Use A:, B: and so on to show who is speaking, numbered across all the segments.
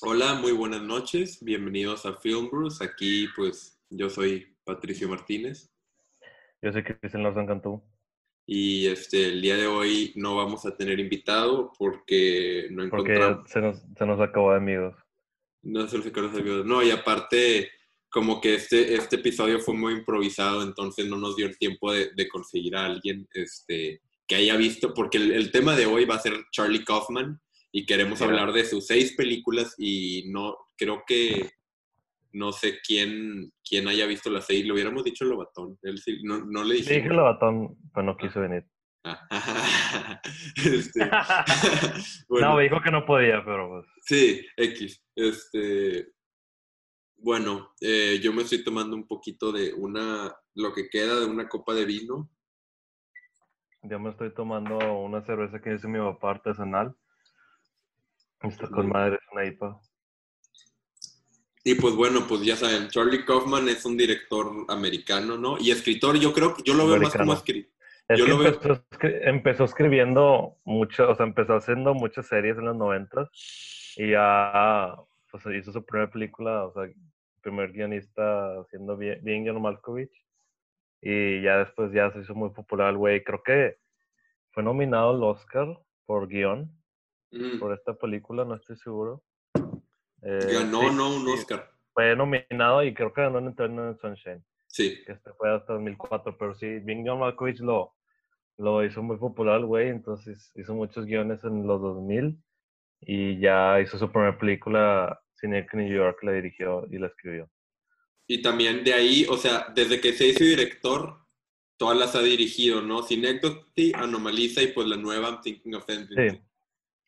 A: Hola, muy buenas noches. Bienvenidos a Film Bruce. Aquí, pues, yo soy Patricio Martínez.
B: Yo soy Cristian Lozano Cantú.
A: Y este, el día de hoy no vamos a tener invitado porque no encontramos...
B: Porque se nos, se nos acabó de amigos.
A: No se nos acabó de amigos. No, y aparte, como que este, este episodio fue muy improvisado, entonces no nos dio el tiempo de, de conseguir a alguien este, que haya visto, porque el, el tema de hoy va a ser Charlie Kaufman y queremos hablar de sus seis películas y no creo que no sé quién, quién haya visto las seis. Lo hubiéramos dicho Lobatón. Él sí, no, no le
B: dije. Dije Lobatón, pero no quiso venir.
A: Ah, este,
B: bueno, no, me dijo que no podía, pero pues.
A: Sí, X. Este, bueno, eh, yo me estoy tomando un poquito de una, lo que queda de una copa de vino.
B: Yo me estoy tomando una cerveza que hizo mi papá artesanal. Está con madre, es una IPA.
A: Y pues bueno, pues ya saben, Charlie Kaufman es un director americano, ¿no? Y escritor, yo creo que yo lo veo más como escritor.
B: yo lo empezó, empezó, escribiendo mucho, o sea, empezó haciendo muchas series en los 90 y ya pues, hizo su primera película, o sea, primer guionista haciendo bien, bien John Malkovich. Y ya después ya se hizo muy popular el güey. Creo que fue nominado al Oscar por guion
A: Mm.
B: por esta película, no estoy seguro.
A: Eh, ganó, no, un Oscar.
B: Fue nominado y creo que ganó en Eternal Sunshine.
A: Sí.
B: Que este fue hasta 2004, pero sí, Bing Malkovich lo, lo hizo muy popular, güey, entonces hizo muchos guiones en los 2000 y ya hizo su primera película, Cine New York, la dirigió y la escribió.
A: Y también de ahí, o sea, desde que se hizo director, todas las ha dirigido, ¿no? Synecdoche, Anomaliza y pues la nueva I'm Thinking of Ending.
B: Sí.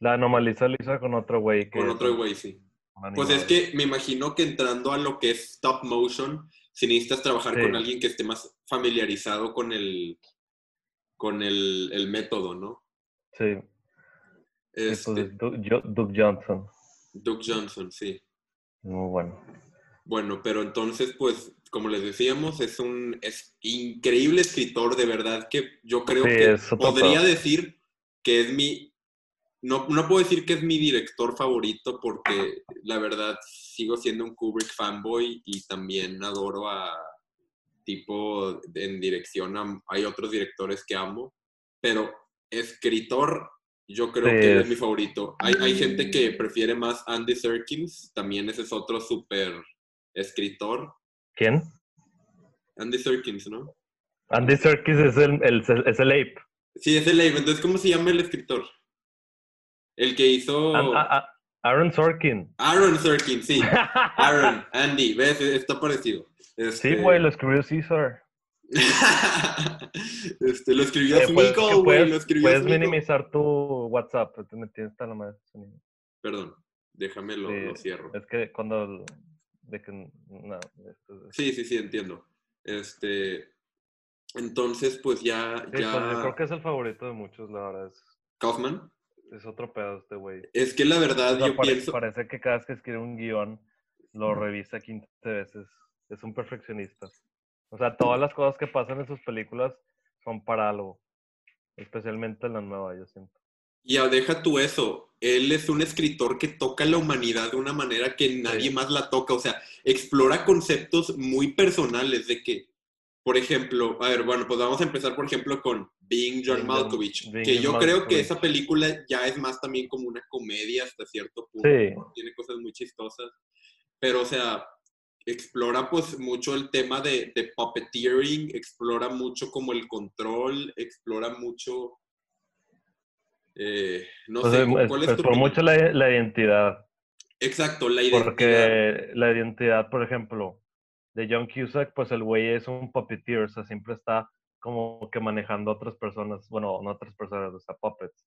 B: La anomaliza Lisa con otro güey.
A: Con otro güey, sí. Pues es que me imagino que entrando a lo que es stop motion, si necesitas trabajar con alguien que esté más familiarizado con el, con el, el método, ¿no?
B: Sí.
A: Este,
B: pues Duke Johnson.
A: Duke Johnson, sí.
B: Muy bueno.
A: Bueno, pero entonces, pues, como les decíamos, es un es increíble escritor, de verdad, que yo creo que podría decir que es mi no, no puedo decir que es mi director favorito porque la verdad sigo siendo un Kubrick fanboy y también adoro a tipo en dirección a, hay otros directores que amo, pero escritor yo creo que es mi favorito. Hay, hay gente que prefiere más Andy Serkins, también ese es otro súper escritor.
B: ¿Quién?
A: Andy Serkins, ¿no?
B: Andy Serkins es el, el, es el ape.
A: Sí, es el ape. Entonces, ¿cómo se llama el escritor? El que hizo.
B: Aaron Sorkin.
A: Aaron Sorkin, sí. Aaron, Andy, ¿ves? Está parecido.
B: Este... Sí, güey, lo escribió Caesar.
A: este, lo escribió eh, güey.
B: Puedes minimizar tu WhatsApp, te metiste hasta la madre.
A: Perdón, déjame lo, lo, cierro.
B: Es que cuando. De que, no,
A: Sí, sí, sí, entiendo. Este. Entonces, pues ya. ya...
B: Pues, yo creo que es el favorito de muchos, la verdad. Es...
A: ¿Kaufman?
B: Es otro pedo este güey.
A: Es que la verdad yo
B: parece,
A: pienso...
B: Parece que cada vez que escribe un guion lo revisa 15 veces. Es un perfeccionista. O sea, todas las cosas que pasan en sus películas son para algo. Especialmente en la nueva, yo siento.
A: Y deja tú eso. Él es un escritor que toca la humanidad de una manera que nadie más la toca. O sea, explora conceptos muy personales de que, por ejemplo, a ver, bueno, pues vamos a empezar, por ejemplo, con Being John Malkovich, que yo creo que esa película ya es más también como una comedia hasta cierto punto, tiene cosas muy chistosas, pero o sea, explora pues mucho el tema de, de, puppeteering, explora mucho como el control, explora mucho, eh, no
B: pues,
A: sé,
B: ¿cuál es, Por mucho la, la, identidad.
A: Exacto, la identidad.
B: Porque la identidad, por ejemplo, de John Cusack, pues el güey es un puppeteer, o sea, siempre está como que manejando a otras personas, bueno, no otras personas, o sea, puppets.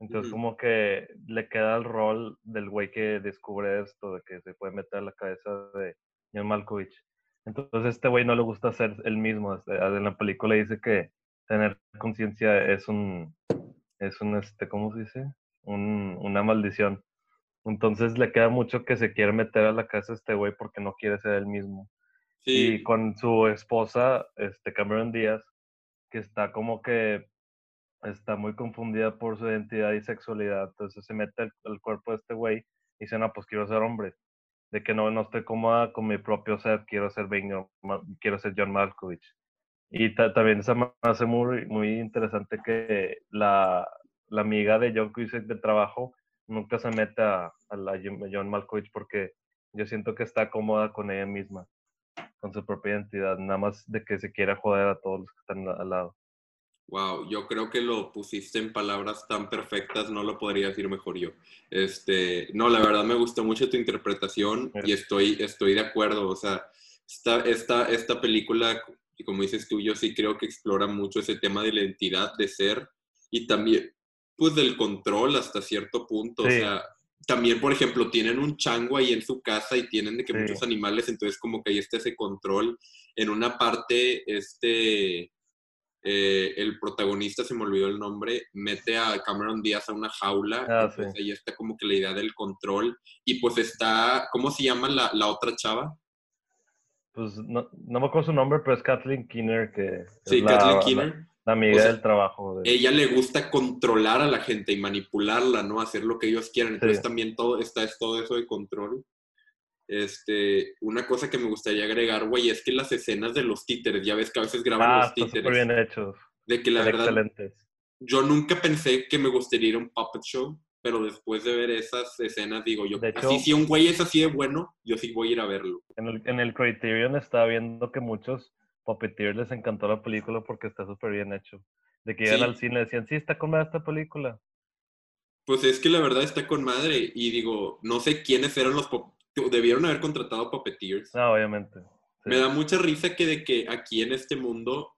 B: Entonces, como que le queda el rol del güey que descubre esto, de que se puede meter a la cabeza de John Malkovich. Entonces, este güey no le gusta ser el mismo. Este, en la película dice que tener conciencia es un, es un, este, ¿cómo se dice? Un, una maldición. Entonces, le queda mucho que se quiere meter a la casa este güey porque no quiere ser el mismo. Y con su esposa, este, Cameron Díaz, que está como que está muy confundida por su identidad y sexualidad. Entonces se mete al, cuerpo de este güey dice, no, pues quiero ser hombre. De que no, no estoy cómoda con mi propio ser, quiero ser quiero ser John Malkovich. Y también se me hace muy, muy interesante que la, la amiga de John Cusack de trabajo nunca se mete a, a la John Malkovich porque yo siento que está cómoda con ella misma, con su propia identidad, nada más de que se quiera joder a todos los que están al lado.
A: Wow, yo creo que lo pusiste en palabras tan perfectas, no lo podría decir mejor yo. Este, no, la verdad me gustó mucho tu interpretación y estoy, estoy de acuerdo. O sea, esta, esta, esta película, como dices tú, yo sí creo que explora mucho ese tema de la identidad, de ser y también, pues, del control hasta cierto punto. O sea, también, por ejemplo, tienen un chango ahí en su casa y tienen de que muchos animales, entonces como que ahí está ese control. En una parte, este eh, el protagonista, se me olvidó el nombre, mete a Cameron Díaz a una jaula, ah, pues ahí está como que la idea del control, y pues está, ¿cómo se llama la, la otra chava?
B: Pues no, no, me acuerdo su nombre, pero es Kathleen Keener, que sí, Kathleen. La, amiga del trabajo.
A: Ella le gusta controlar a la gente y manipularla, ¿no? Hacer lo que ellos quieran. Entonces también todo, está es todo eso de control. Este, una cosa que me gustaría agregar, güey, es que las escenas de los títeres, ya ves que a veces graban
B: ah,
A: los títeres.
B: bien hechos.
A: De que la verdad. Yo nunca pensé que me gustaría ir a un puppet show, pero después de ver esas escenas, digo yo, si un güey es así de bueno, yo sí voy a ir a verlo.
B: En el, en el Criterion estaba viendo que muchos puppeteers les encantó la película porque está súper bien hecho. De que iban al cine y decían, sí, está con esta película.
A: Pues es que la verdad está con madre. Y digo, no sé quiénes eran los debieron haber contratado puppeteers.
B: Ah, obviamente.
A: Me da mucha risa que de que aquí en este mundo,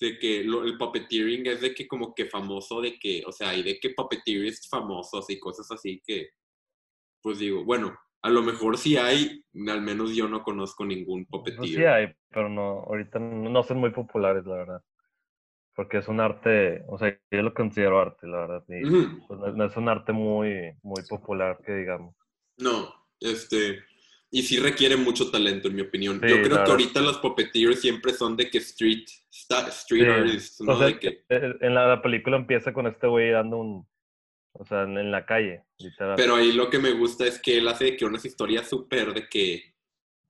A: de que el puppeteering es de que como que famoso, de que, o sea, hay de que puppeteers famosos y cosas así que, pues digo, bueno, a lo mejor sí hay, al menos yo no conozco ningún puppeteer.
B: sí hay, pero no, ahorita no son muy populares, la verdad. Porque es un arte, o sea, yo lo considero arte, la verdad. Pues, no es un arte muy, muy popular, que digamos.
A: No, este, y sí requiere mucho talento, en mi opinión. Yo creo que ahorita los puppeteers siempre son de que street, street artists, ¿no? de que...
B: Eh, en la, película empieza con este güey dando un, o sea, en, la calle, literal.
A: Pero ahí lo que me gusta es que él hace que unas historias súper de que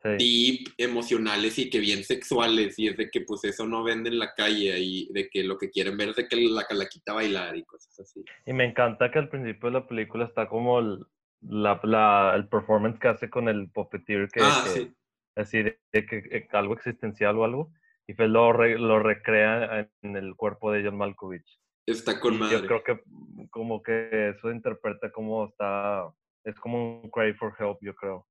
A: deep, emocionales y que bien sexuales, y es de que pues eso no vende en la calle, y de que lo que quieren ver es de que la calaquita bailar y cosas así.
B: Y me encanta que al principio de la película está como el, la, el performance que hace con el puppeteer que, ah, así de, que, algo existencial o algo y pues lo, lo recrea en el cuerpo de John Malkovich.
A: Está con
B: Yo creo que como que eso interpreta como está, es como un cry for help, yo creo.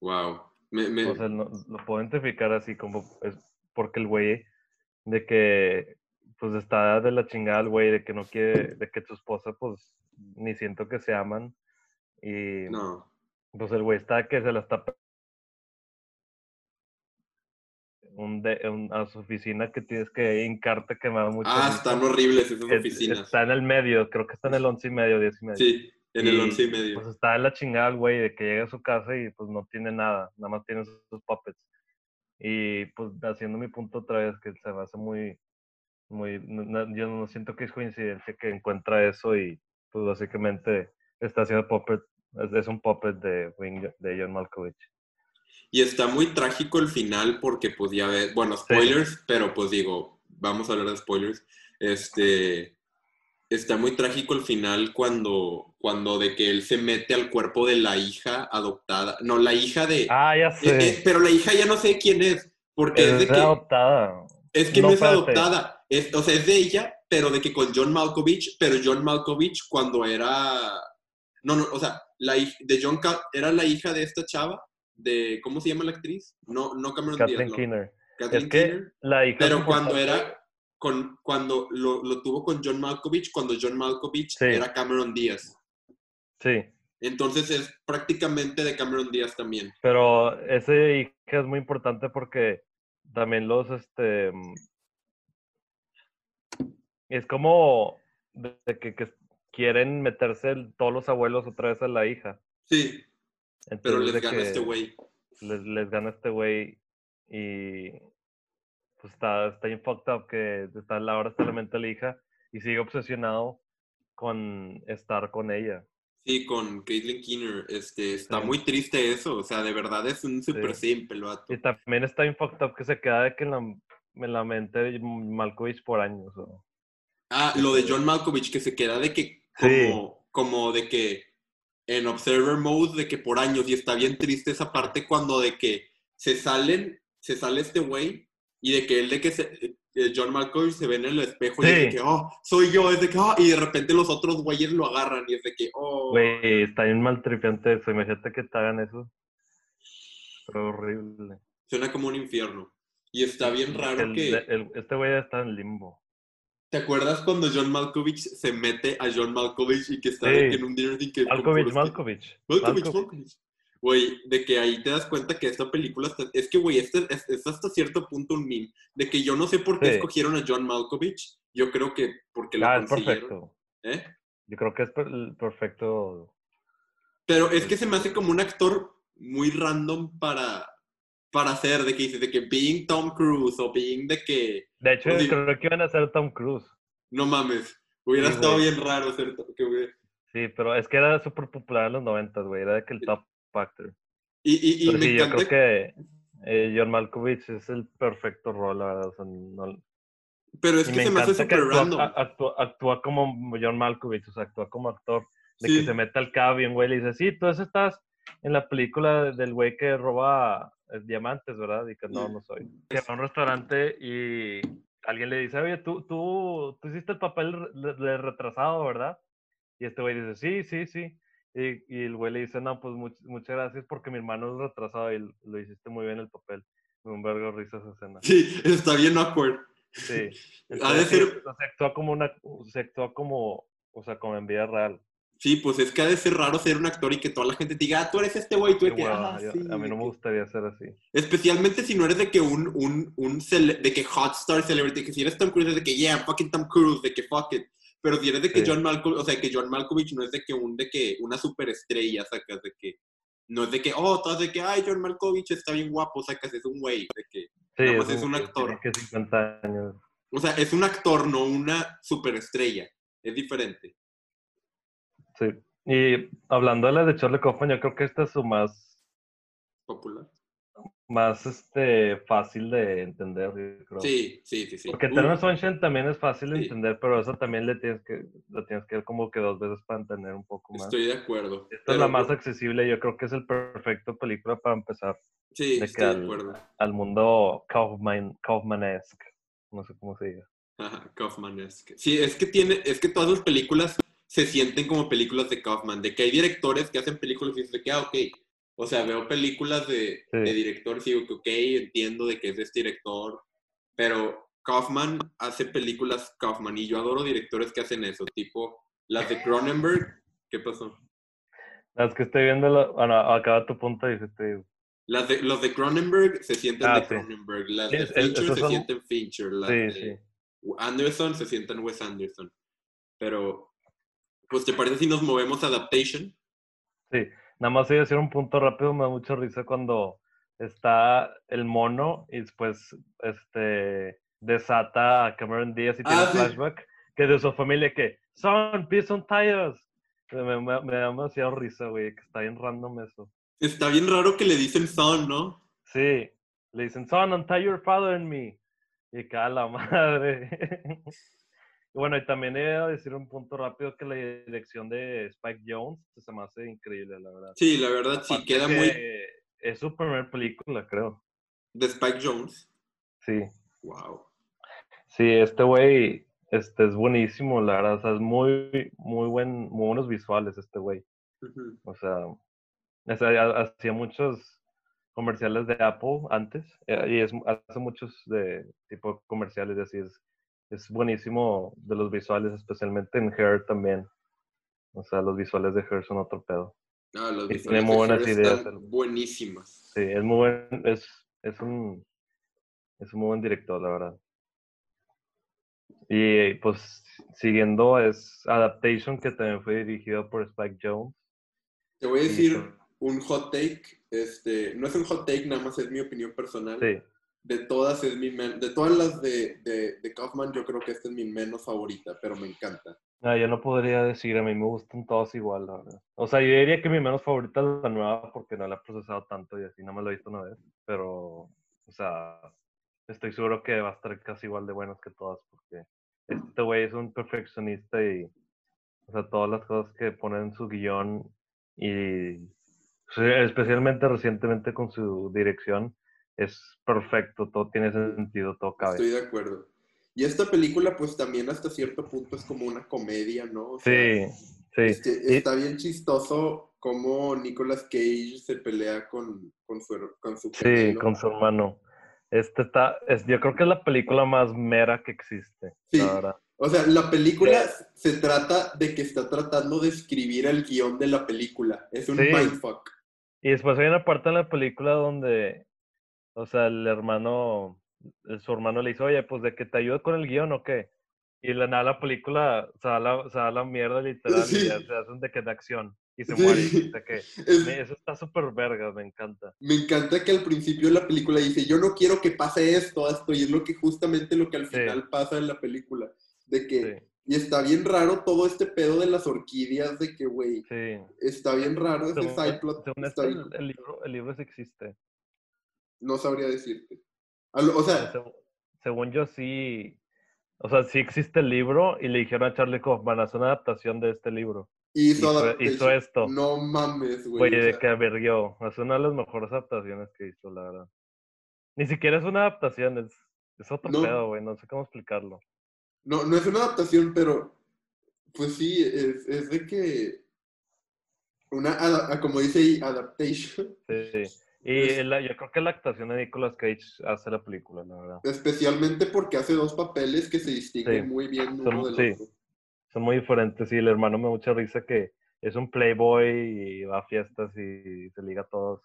A: Wow.
B: O sea, lo puedo identificar así como es porque el güey de que pues está de la chingada el güey de que no quiere, de que tu esposa pues ni siento que se aman. Y
A: no.
B: pues el güey está que se la está un de, a su oficina que tienes que hincarte que me da mucho.
A: Ah, están horribles esas oficinas.
B: Está en el medio, creo que está en el once y medio, diez y medio.
A: Sí, en el once y medio.
B: Pues está en la chingada el güey de que llega a su casa y pues no tiene nada, nada más tiene sus puppets. Y pues haciendo mi punto otra vez que se me hace muy, muy, yo no siento que es coincidencia que encuentra eso y pues básicamente está haciendo puppet, es, un puppet de, de John Malkovich.
A: Y está muy trágico el final porque ya ves, bueno, spoilers, pero pues digo, vamos a hablar de spoilers. Este, está muy trágico el final cuando, cuando de que él se mete al cuerpo de la hija adoptada. No, la hija de...
B: Ah, ya sé.
A: Eh, eh, pero la hija ya no sé quién es. Porque es, de que...
B: adoptada.
A: Es que no, es adoptada. Es, o sea, es de ella, pero de que con John Malkovich, pero John Malkovich cuando era... No, no, o sea, la de John era la hija de esta chava, de, ¿cómo se llama la actriz? No, no Cameron
B: Kathleen Keener. es que la hija
A: pero cuando era, con, cuando lo, lo, tuvo con John Malkovich, cuando John Malkovich era Cameron Díaz.
B: Sí.
A: Entonces es prácticamente de Cameron Díaz también.
B: Pero ese hija es muy importante porque también los, este, es como de que, que quieren meterse todos los abuelos otra vez a la hija.
A: Sí. Pero les gana este güey.
B: Les, les, gana este güey y pues está, está bien fucked up que está, la mente de la hija y sigue obsesionado con estar con ella.
A: Sí, con Caitlyn Keener. Este, está muy triste eso. O sea, de verdad es un super simple vato.
B: Y también está bien fucked up que se queda de que en la, en la mente de Malkovich por años.
A: Ah, lo de John Malkovich, que se queda de que como, como de que en Observer Mode, de que por años, y está bien triste esa parte cuando de que se salen, se sale este güey, y de que él de que se, eh, John Malkovich se ve en el espejo y dice que, oh, soy yo, es de que, oh, y de repente los otros güeyes lo agarran y es de que, oh.
B: Güey, está bien maltripiante eso, imagínate que te hagan eso. Pero horrible.
A: Suena como un infierno. Y está bien raro
B: que... este güey está en limbo.
A: ¿Te acuerdas cuando John Malkovich se mete a John Malkovich y que está en un dinner que...
B: Malkovich, Malkovich.
A: Malkovich, Malkovich. Güey, de que ahí te das cuenta que esta película es que, güey, este es, hasta cierto punto un meme. De que yo no sé por qué escogieron a John Malkovich. Yo creo que porque lo ah, Es perfecto. ¿Eh?
B: Yo creo que es perfecto.
A: Pero es que se me hace como un actor muy random para, para hacer, de que dices, de que being Tom Cruise o being de que...
B: De hecho, creo que iban a ser Tom Cruise.
A: No mames, hubiera estado bien raro ser que
B: Sí, pero es que era súper popular en los 90, güey, era de que el top factor.
A: Y, y, me
B: sí, yo creo que eh, John Malkovich es el perfecto rol, la verdad.
A: pero es que se me hace súper random.
B: Actúa, como John Malkovich, o sea, actúa como actor. De que se mete al cabo bien, güey, y dice, sí, tú estás en la película del güey que roba diamantes, ¿verdad? Y que no, no soy. Que va a un restaurante y alguien le dice, oye, tú, tú, tú hiciste el papel de retrasado, ¿verdad? Y este güey dice, sí, sí, sí. Y, y el güey le dice, no, pues muchas gracias porque mi hermano es retrasado y lo hiciste muy bien el papel. Me vergo risa esa escena.
A: Sí, está bien awkward.
B: Sí. ha de ser... Se actúa como una, se actúa como, o sea, como en vida real.
A: Sí, pues es que ha de ser raro ser un actor y que toda la gente te diga, ah, tú eres este güey, tú eres
B: que, ah, A mí no me gustaría ser así.
A: Especialmente si no eres de que un, un, un de que hot star celebrity, que si eres Tom Cruise, es de que, yeah, fucking Tom Cruise, de que fuck it. Pero si eres de que John Malkovich, o sea, que John Malkovich no es de que un, de que una superestrella, sacas, de que, no es de que, oh, todas de que, ay, John Malkovich está bien guapo, sacas, es un güey, de que, nada más es, un actor.
B: Que 50 años.
A: O sea, es un actor, no una superestrella. Es diferente.
B: Sí. Y hablando de la de Charlie Kaufman, yo creo que esta es su más
A: popular.
B: Más este fácil de entender,
A: creo. Sí, sí, sí, sí.
B: Porque Eternal Sunshine también es fácil de entender, pero eso también le tienes que, lo tienes que ver como que dos veces para entender un poco más.
A: Estoy de acuerdo.
B: Esta es la más accesible, yo creo que es el perfecto película para empezar.
A: Sí, estoy de acuerdo.
B: Al mundo Kaufman, Kaufmanesque, no sé cómo se diga.
A: Ajá, Kaufmanesque. Sí, es que tiene, es que todas las películas se sienten como películas de Kaufman, de que hay directores que hacen películas y dicen que, ah, ok. O sea, veo películas de, de directores y digo que, ok, entiendo de que es este director, pero Kaufman hace películas Kaufman y yo adoro directores que hacen eso, tipo las de Cronenberg. ¿Qué pasó?
B: Las que estoy viendo, bueno, acaba tu punto y te
A: Las de, los de Cronenberg se sienten ah, de Cronenberg, las de Fincher se sienten Fincher, las de Anderson se sienten Wes Anderson. Pero pues, ¿te parece si nos movemos a Adaptation?
B: Sí, nada más voy a decir un punto rápido, me da mucha risa cuando está el mono y después este, desata a Cameron Díaz y tiene ah, flashback que de su familia que son, peace on tires. Me, me, me, da demasiado risa, güey, que está bien random eso.
A: Está bien raro que le dicen son, ¿no?
B: Sí, le dicen son, untie your father and me. Y cada la madre. Bueno, y también he de decir un punto rápido que la dirección de Spike Jones se me hace increíble, la verdad.
A: Sí, la verdad sí, queda muy...
B: Es su primera película, creo.
A: ¿De Spike Jones?
B: Sí.
A: Wow.
B: Sí, este güey este es buenísimo, la verdad. O sea, es muy, muy, buen, muy buenos visuales este güey. O sea, hacía muchos comerciales de Apple antes eh, y es, hace muchos de tipo comerciales, así es es buenísimo de los visuales, especialmente en Hair también. O sea, los visuales de Hair son otro pedo.
A: Ah, los visuales tiene muy buenas ideas. buenísimas.
B: Sí, es muy buen, es, es un es un muy buen director, la verdad. Y pues siguiendo es Adaptation, que también fue dirigido por Spike Jones.
A: Te voy a decir un hot take. Este, no es un hot take, nada más es mi opinión personal.
B: Sí.
A: De todas es mi de todas las de, de, Kaufman, yo creo que esta es mi menos favorita, pero me encanta.
B: No, yo no podría decir, a mí me gustan todas igual, la verdad. O sea, yo diría que mi menos favorita es la nueva porque no la he procesado tanto y así no me lo he visto una vez. Pero, o sea, estoy seguro que va a estar casi igual de buenas que todas porque este güey es un perfeccionista y, o sea, todas las cosas que pone en su guion y especialmente recientemente con su dirección, es perfecto, todo tiene sentido, todo cabe.
A: Estoy de acuerdo. Y esta película, pues también hasta cierto punto es como una comedia, ¿no?
B: sí, sí.
A: Este, está bien chistoso cómo Nicolas Cage se pelea con, con su, con su
B: Sí, con su hermano. Este está, es, yo creo que es la película más mera que existe.
A: Sí. O sea, la película se trata de que está tratando de escribir el guion de la película. Es un mindfuck.
B: Y después hay una parte en la película donde, o sea, el hermano su hermano le dice, oye, pues de que te ayude con el guion o qué. Y la nada la película se da la, se da la mierda literal y se hacen de que de acción y se muere. que, eso está súper verga, me encanta.
A: Me encanta que al principio de la película dice, yo no quiero que pase esto, esto, y es lo que justamente lo que al final pasa en la película. De que, y está bien raro todo este pedo de las orquídeas, de que, güey, está bien raro ese side plot.
B: el, libro, el libro sí existe.
A: No sabría decirte. O sea,
B: según yo sí, o sea, sí existe el libro y le dijeron a Charlie Kaufman, haz una adaptación de este libro.
A: Hizo,
B: hizo, esto.
A: No mames, güey.
B: Oye, de que averguió. Es una de las mejores adaptaciones que hizo, la verdad. Ni siquiera es una adaptación, es, es otro pedo, güey. No sé cómo explicarlo.
A: No, no es una adaptación, pero pues sí, es, es de que una, como dice ahí, adaptation.
B: Sí, sí. Y yo creo que la actuación de Nicolas Cage hace la película, la verdad.
A: Especialmente porque hace dos papeles que se distinguen muy bien uno
B: son, del otro. Son muy diferentes. Sí, el hermano me mucha risa que es un playboy y va a fiestas y se liga a todos.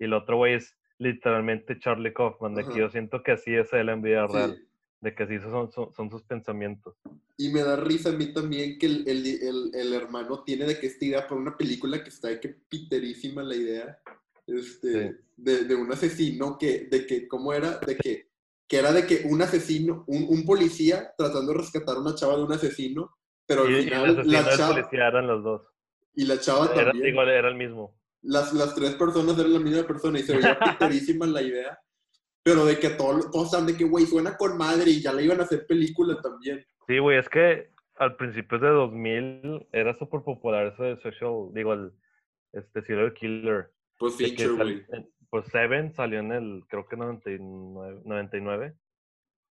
B: Y el otro güey es literalmente Charlie Kaufman, de que yo siento que así es él en vida real. De que así son, son, sus pensamientos.
A: Y me da risa a mí también que el, el, el, hermano tiene de que esta idea para una película que está de que piterísima la idea este, de, de, un asesino que, de que, ¿cómo era? De que, que era de que un asesino, un, un policía tratando de rescatar a una chava de un asesino, pero al final la chava...
B: policía eran los dos.
A: Y la chava
B: era,
A: también.
B: Igual era el mismo.
A: Las, las tres personas eran la misma persona y se veía piterísima la idea. Pero de que todos, todos saben de que, güey, suena con madre y ya le iban a hacer película también.
B: Sí, güey, es que al principio de 2000 era súper popular eso de social, digo, el este, serial killer.
A: Pues Fincher, güey.
B: Pues Seven salió en el, creo que 99. 99.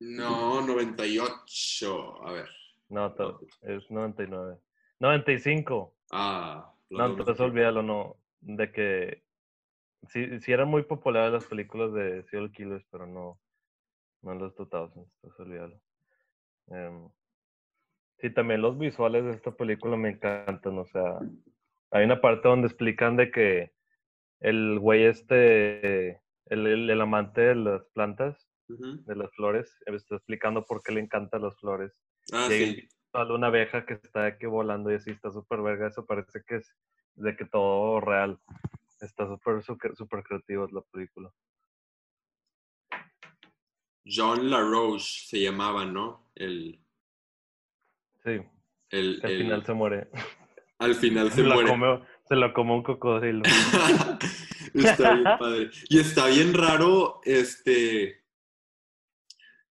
A: No, 98. A ver.
B: No, es 99. 95.
A: Ah.
B: No, entonces olvídalo, no. De que sí, sí eran muy populares las películas de Serial Killers, pero no, no los 2000, entonces olvídalo. Em, sí, también los visuales de esta película me encantan, o sea, hay una parte donde explican de que el güey este, el, el, amante de las plantas, de las flores, está explicando por qué le encantan las flores.
A: Ah, y sí.
B: una abeja que está aquí volando y así está súper verga. Eso parece que es de que todo real. Está súper, súper creativo la película.
A: John LaRoche se llamaba, ¿no? El.
B: Sí. El, al final se muere.
A: Al final se muere.
B: Se lo como un cocodrilo.
A: está bien padre. Y está bien raro, este...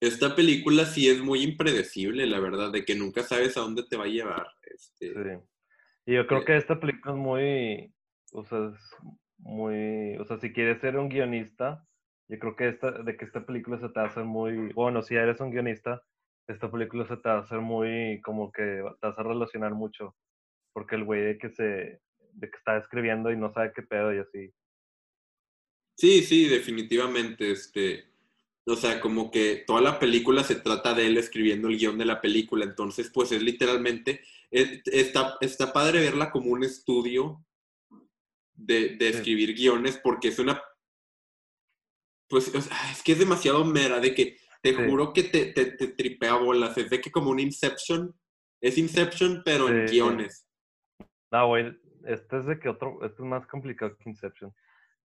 A: Esta película sí es muy impredecible, la verdad, de que nunca sabes a dónde te va a llevar. Este,
B: sí. Y yo creo que eh, esta película es muy, o sea, es muy, o sea, si quieres ser un guionista, yo creo que esta, de que esta película se te va a hacer muy, bueno, si eres un guionista, esta película se te va a hacer muy, como que te vas a relacionar mucho, porque el güey de que se, de que está escribiendo y no sabe qué pedo y así.
A: Sí, sí, definitivamente. Este, o sea, como que toda la película se trata de él escribiendo el guion de la película. Entonces, pues es literalmente, está, está padre verla como un estudio de, de escribir guiones porque es una... Pues es que es demasiado mera de que te juro que te, te, tripea bolas. Es de que como un Inception. Es Inception, pero en guiones.
B: No, güey, este es de que otro, este es más complicado que Inception.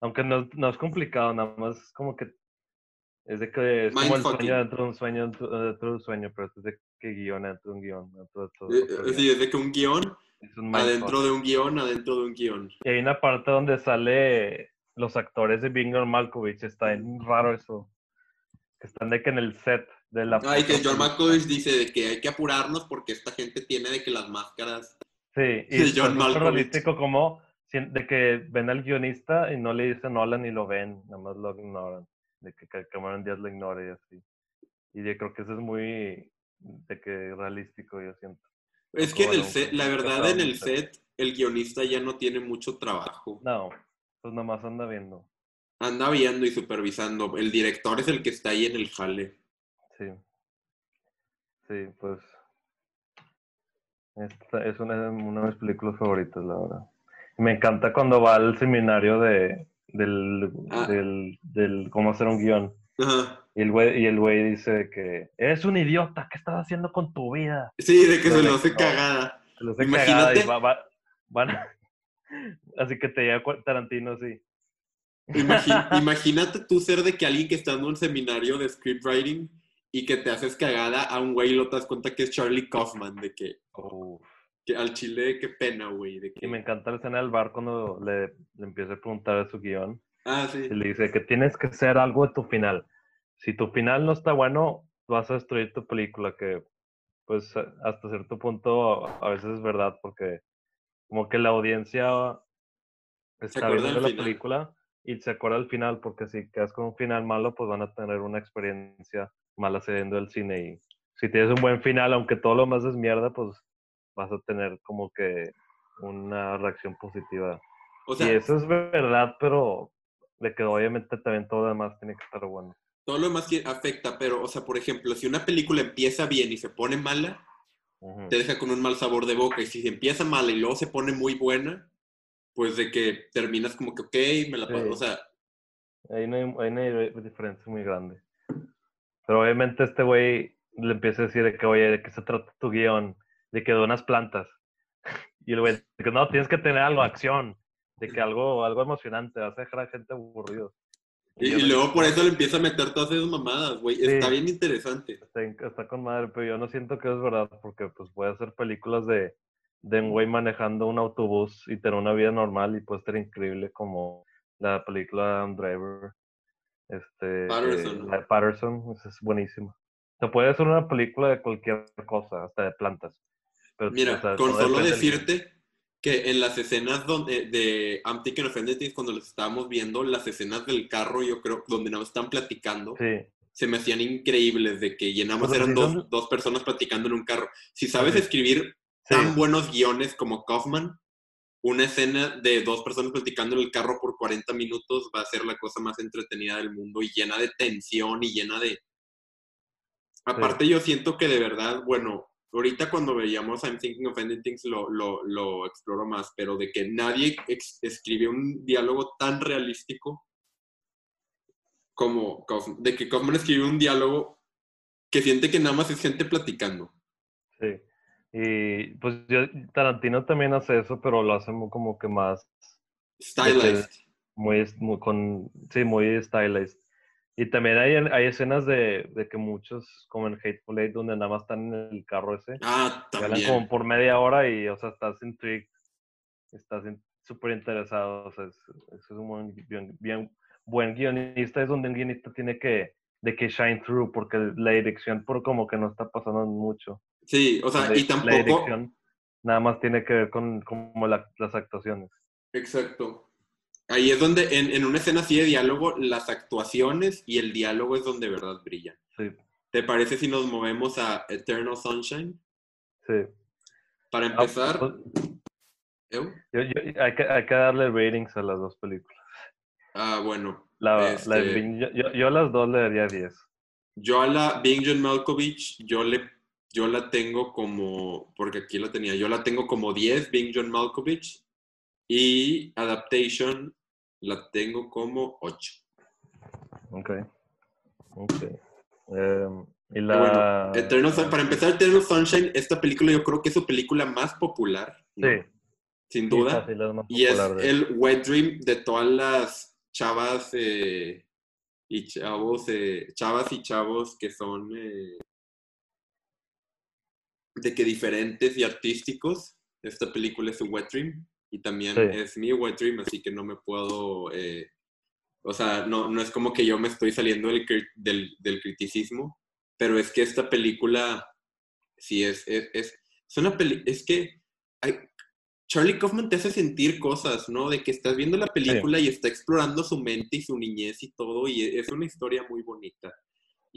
B: Aunque no, no es complicado, nada más es como que Es de que es como el sueño dentro de un sueño dentro, de un sueño, pero es de que guion dentro de un guion.
A: Eh, sí, es de que un guion adentro de un guion, adentro de un guion.
B: Y hay una parte donde sale los actores de Bing Malkovich, está en raro eso. Que están de que en el set de la...
A: Ay, que John Malkovich dice de que hay que apurarnos porque esta gente tiene de que las máscaras...
B: Sí, y es John realístico como de que ven al guionista y no le dicen hola ni lo ven, nada más lo ignoran de que Cameron Díaz lo ignore y así. Y yo creo que eso es muy de que realístico, yo siento.
A: Es que en el set, la verdad en el set, el guionista ya no tiene mucho trabajo.
B: No, pues nada más anda viendo.
A: Anda viendo y supervisando. El director es el que está ahí en el jale.
B: Sí. Sí, pues. Esta es una, una de mis películas favoritas, la verdad. Me encanta cuando va al seminario de, del, ah. del, del cómo hacer un guion. Y el güey, y el güey dice que eres un idiota, ¿qué estás haciendo con tu vida?
A: Sí, de que se lo hace cagada.
B: Se lo hace Imagínate. cagada y va, van, así que te llega Tarantino, sí.
A: Imagínate tú ser de que alguien que está en un seminario de scriptwriting y que te haces cagada a un güey y lo te das cuenta que es Charlie Kaufman, de que que al chile, qué pena, güey. De que...
B: Y me encanta la escena del bar cuando le, le empieza a preguntar de su guion.
A: Ah, sí.
B: Y le dice que tienes que hacer algo de tu final. Si tu final no está bueno, vas a destruir tu película, que pues hasta cierto punto a veces es verdad, porque como que la audiencia está viendo la película y se acuerda al final, porque si quedas con un final malo, pues van a tener una experiencia mala saliendo del cine. Y si tienes un buen final, aunque todo lo más es mierda, pues vas a tener como que una reacción positiva. y eso es verdad, pero de que obviamente también todo lo demás tiene que estar bueno.
A: Todo lo demás afecta, pero, o sea, por ejemplo, si una película empieza bien y se pone mala, te deja con un mal sabor de boca. Y si empieza mala y luego se pone muy buena, pues de que terminas como que, ok, me la paso, o sea...
B: Ahí no, hay, hay una diferencia muy grande. Pero obviamente este güey le empieza a decir de que, oye, ¿de qué se trata tu guion? de que donas plantas. Y el güey, que no, tienes que tener algo, acción, de que algo, algo emocionante, vas a dejar a gente aburrido.
A: Y, luego por eso le empieza a meter todas esas mamadas, güey. Está bien interesante.
B: Está, con madre, pero yo no siento que es verdad, porque pues puede hacer películas de, de un güey manejando un autobús y tener una vida normal y puede ser increíble como la película de Driver. Este, Patterson. la de Patterson, es buenísima. Se puede hacer una película de cualquier cosa, hasta de plantas.
A: Mira, con solo decirte que en las escenas donde, de I'm Taking Offended cuando los estábamos viendo, las escenas del carro, yo creo, donde nos están platicando, se me hacían increíbles de que llenamos, eran dos, dos, personas platicando en un carro. Si sabes escribir tan buenos guiones como Kaufman, una escena de dos personas platicando en el carro por 40 minutos va a ser la cosa más entretenida del mundo y llena de tensión y llena de... Aparte yo siento que de verdad, bueno, ahorita cuando veíamos I'm Thinking of Ending Things lo, lo, lo exploro más, pero de que nadie escribe un diálogo tan realístico como Kaufman, de que Kaufman escribe un diálogo que siente que nada más es gente platicando.
B: Sí. Y pues Tarantino también hace eso, pero lo hace como que más...
A: Stylized.
B: Muy, muy, con, sí, muy stylized. Y también hay, hay escenas de, de, que muchos, como en Hateful Eight, donde nada más están en el carro ese.
A: Ah, también.
B: como por media hora y, o sea, estás intrigued, estás súper interesado. O sea, es, es un buen, bien, buen guionista, es donde el guionista tiene que, de que shine through, porque la dirección por como que no está pasando mucho.
A: Sí, o sea, y tampoco... La dirección
B: nada más tiene que ver con como las actuaciones.
A: Exacto. Ahí es donde, en, en, una escena así de diálogo, las actuaciones y el diálogo es donde de verdad brillan.
B: Sí.
A: ¿Te parece si nos movemos a Eternal Sunshine?
B: Sí.
A: Para ah, empezar... Pues,
B: hay, que, hay, que, darle ratings a las dos películas.
A: Ah, bueno.
B: La, este yo, yo, a las dos le daría 10.
A: Yo a la Bing John Malkovich, yo, le, yo la tengo como, porque aquí la tenía, yo la tengo como 10, Bing John Malkovich. Y Adaptation la tengo como 8.
B: Ok. Ok. Y la...
A: para empezar, Eternal Sunshine, esta película yo creo que es su película más popular.
B: Sí.
A: Sin duda. y es el wet dream de todas las chavas eh, y chavos, eh, chavas y chavos que son eh, de que diferentes y artísticos. Esta película es un wet dream y también es mi wet dream, así que no me puedo, eh, o sea, no, no es como que yo me estoy saliendo del, del, del criticismo, pero es que esta película, sí, es, es, es, una película, es que hay, Charlie Kaufman te hace sentir cosas, ¿no? De que estás viendo la película y está explorando su mente y su niñez y todo, y es una historia muy bonita.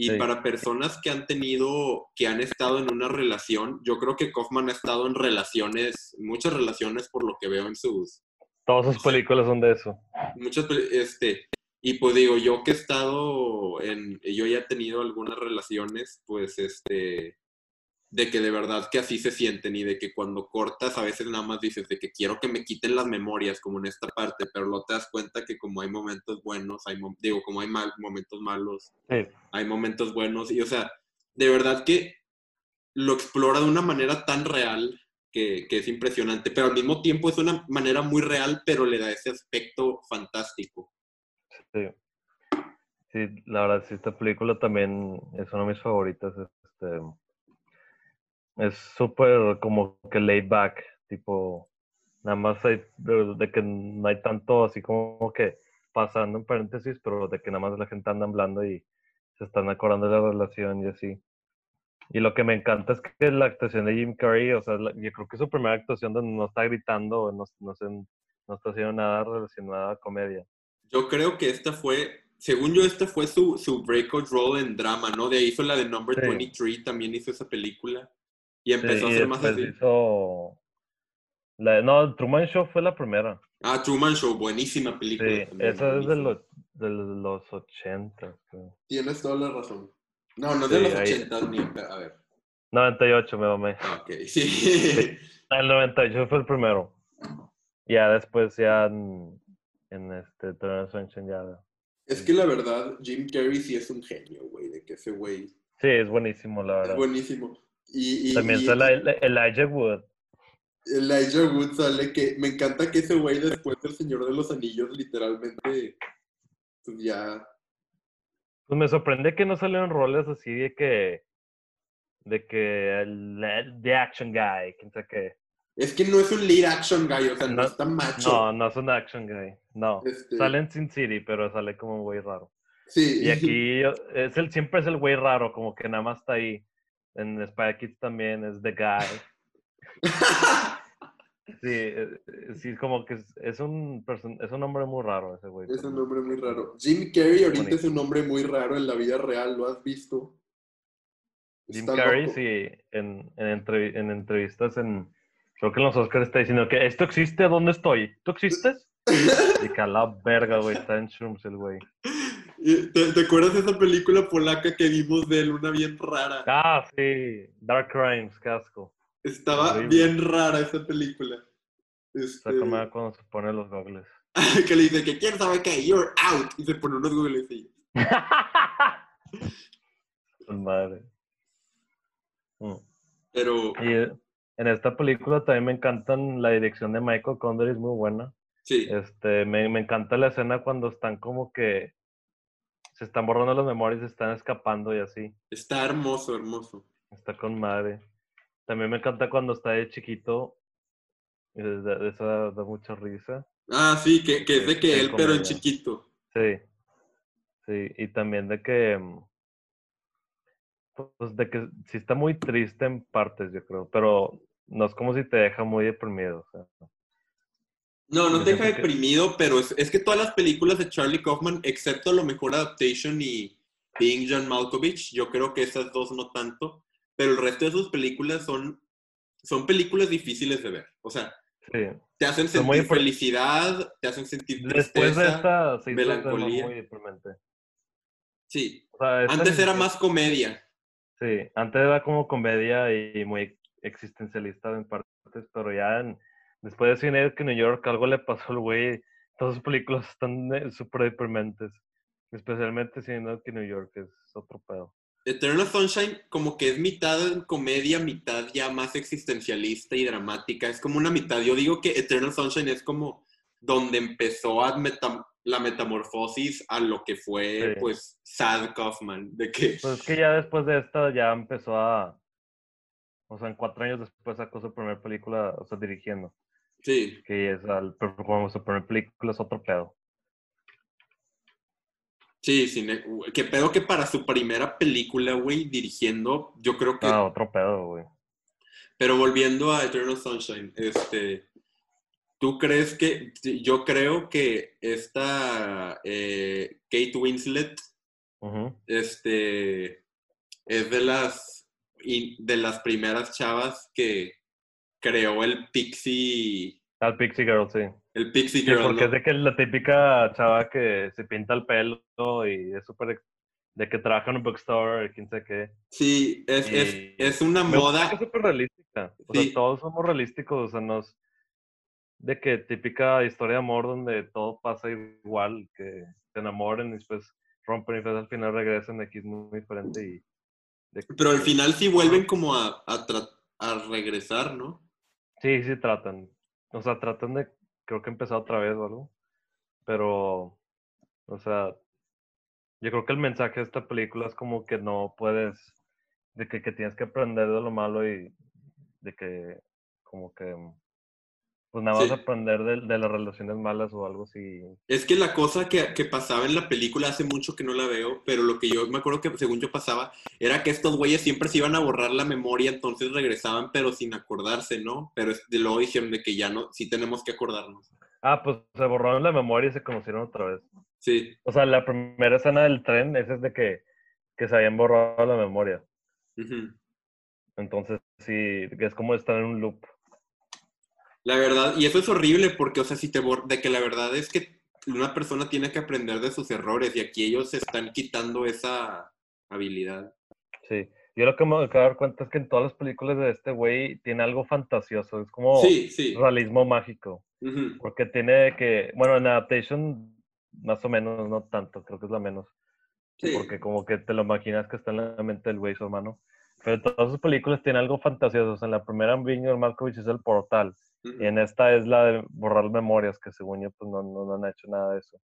A: Y para personas que han tenido, que han estado en una relación, yo creo que Kaufman ha estado en relaciones, muchas relaciones por lo que veo en sus...
B: Todas sus películas son de eso.
A: Muchas, este, y pues digo, yo que he estado en, yo ya he tenido algunas relaciones, pues este, de que de verdad que así se sienten y de que cuando cortas a veces nada más dices de que quiero que me quiten las memorias como en esta parte, pero luego te das cuenta que como hay momentos buenos, hay digo, como hay mal, momentos malos, hay momentos buenos y o sea, de verdad que lo explora de una manera tan real que, que, es impresionante, pero al mismo tiempo es una manera muy real, pero le da ese aspecto fantástico.
B: Sí. Sí, la verdad, sí, esta película también es una de mis favoritas. Este, es súper como que laid back, tipo, nada más hay, de, que no hay tanto así como que pasando en paréntesis, pero de que nada más la gente anda hablando y se están acordando de la relación y así. Y lo que me encanta es que la actuación de Jim Carrey, o sea, yo creo que es su primera actuación donde no está gritando, no, no, no está haciendo nada relacionado a comedia.
A: Yo creo que esta fue, según yo, esta fue su, su breakout role en drama, ¿no? De ahí hizo la de Number 23, también hizo esa película. Y empezó a ser más así.
B: Hizo... La, no, Truman Show fue la primera.
A: Ah, Truman Show, buenísima película.
B: Sí, esa es de los, de los 80.
A: Tienes toda la razón. No, no es de los 80 ni. A ver.
B: 98 me mamé.
A: Ah, ok, sí.
B: El 98 fue el primero. Ya después ya en, en este Sunshine ya.
A: Es que la verdad, Jim Carrey sí es un genio, güey, de que ese güey.
B: Sí, es buenísimo, la verdad.
A: Es buenísimo. Y,
B: También sale Elijah Wood.
A: Elijah Wood sale que me encanta que ese güey después del Señor de los Anillos literalmente pues ya...
B: Pues me sorprende que no salieron roles así de que de que el the action guy, quién sabe qué.
A: Es que no es un lead action guy, o sea, no, está macho.
B: No, no es un action guy, no. Este sale en Sin City, pero sale como un güey raro.
A: Sí.
B: Y aquí es el, siempre es el güey raro, como que nada más está ahí. En Spy Kids también es The Guy. sí, eh, eh, sí, como que es, un es un hombre muy raro ese güey.
A: Es un hombre muy raro. Jim Carrey ahorita es un hombre muy raro en la vida real, ¿lo has visto?
B: Jim Carrey, sí, en, en, entrevistas en... Creo que en los Oscars está diciendo que esto existe, ¿dónde estoy? ¿Tú existes? y que a la verga, güey, está en Shrooms el güey.
A: ¿Te, acuerdas de esa película polaca que vimos de él? Una bien rara.
B: Ah, sí. Dark Crimes, casco.
A: Estaba bien rara esa película.
B: Este... Está cuando se pone los goggles.
A: que le dice que quién sabe qué, you're out. Y se pone unos goggles y...
B: madre. Mm.
A: Pero...
B: Y eh, en esta película también me encantan la dirección de Michael Condor, es muy buena.
A: Sí.
B: Este, me, me encanta la escena cuando están como que se están borrando las memorias, se están escapando y así.
A: Está hermoso, hermoso.
B: Está con madre. También me encanta cuando está de chiquito. Esa da mucha risa.
A: Ah, sí, que, que es de que él, pero en chiquito.
B: Sí. Sí, y también de que. Mm, pues de que sí está muy triste en partes, yo creo. Pero no es como si te deja muy deprimido. O sea,
A: no, no te deja deprimido, pero es, es, que todas las películas de Charlie Kaufman, excepto lo mejor Adaptation y Being John Malkovich, yo creo que esas dos no tanto, pero el resto de sus películas son, son películas difíciles de ver. O sea, te hacen sentir felicidad, te hacen sentir tristeza, Después de esta, melancolía. Muy sí, antes era más comedia.
B: Sí, antes era como comedia y muy existencialista en partes, pero ya en Después de Cine que New York algo le pasó al güey. Todas sus películas están eh, súper deprimentes. Especialmente Cine que New York es otro pedo.
A: Eternal Sunshine como que es mitad comedia, mitad ya más existencialista y dramática. Es como una mitad. Yo digo que Eternal Sunshine es como donde empezó a la metamorfosis a lo que fue, pues, Sad Kaufman, de que...
B: Pues es que ya después de esta ya empezó a... O sea, en cuatro años después sacó su primera película, o sea, dirigiendo.
A: Sí.
B: Que es al, como su primera película es otro pedo.
A: Sí, sí, que pedo que para su primera película, güey, dirigiendo, yo creo que...
B: Ah, otro pedo, güey.
A: Pero volviendo a Eternal Sunshine, este, ¿tú crees que, yo creo que esta eh, Kate Winslet, este, es de las, de las primeras chavas que creó el Pixie...
B: Al Pixie Girl, sí.
A: El Pixie Girl.
B: porque es de que la típica chava que se pinta el pelo y es súper de que trabaja en un bookstore, quién sabe qué.
A: Sí, es, es, es una moda.
B: Es súper realística. O sea, todos somos realísticos, o sea, nos. De que típica historia de amor donde todo pasa igual, que se enamoren y después rompen y después al final regresan, aquí es muy, diferente y.
A: Pero al final sí vuelven como a, a, a regresar, ¿no?
B: Sí, sí tratan. O sea, tratan de creo que empezó otra vez o algo. Pero, o sea, yo creo que el mensaje de esta película es como que no puedes, de que, que tienes que aprender de lo malo y de que, como que, pues nada vas a aprender de, de, las relaciones malas o algo así.
A: Es que la cosa que, que, pasaba en la película hace mucho que no la veo, pero lo que yo me acuerdo que según yo pasaba era que estos güeyes siempre se iban a borrar la memoria, entonces regresaban pero sin acordarse, ¿no? Pero de luego dijeron de que ya no, sí tenemos que acordarnos.
B: Ah, pues se borraron la memoria y se conocieron otra vez.
A: Sí.
B: O sea, la primera escena del tren, esa es de que, que se habían borrado la memoria. Entonces, sí, es como estar en un loop.
A: La verdad, y eso es horrible porque, o sea, si te de que la verdad es que una persona tiene que aprender de sus errores y aquí ellos se están quitando esa habilidad.
B: Sí, yo lo que me acabo de dar cuenta es que en todas las películas de este güey tiene algo fantasioso, es como realismo mágico. Porque tiene que, bueno, en Adaptation más o menos, no tanto, creo que es la menos. Porque como que te lo imaginas que está en la mente del güey, su hermano. Pero todas sus películas tienen algo fantasioso. en la primera, Viñor Malkovich es el portal. Y en esta es la de borrar memorias, que según yo, pues no, no, han hecho nada de eso.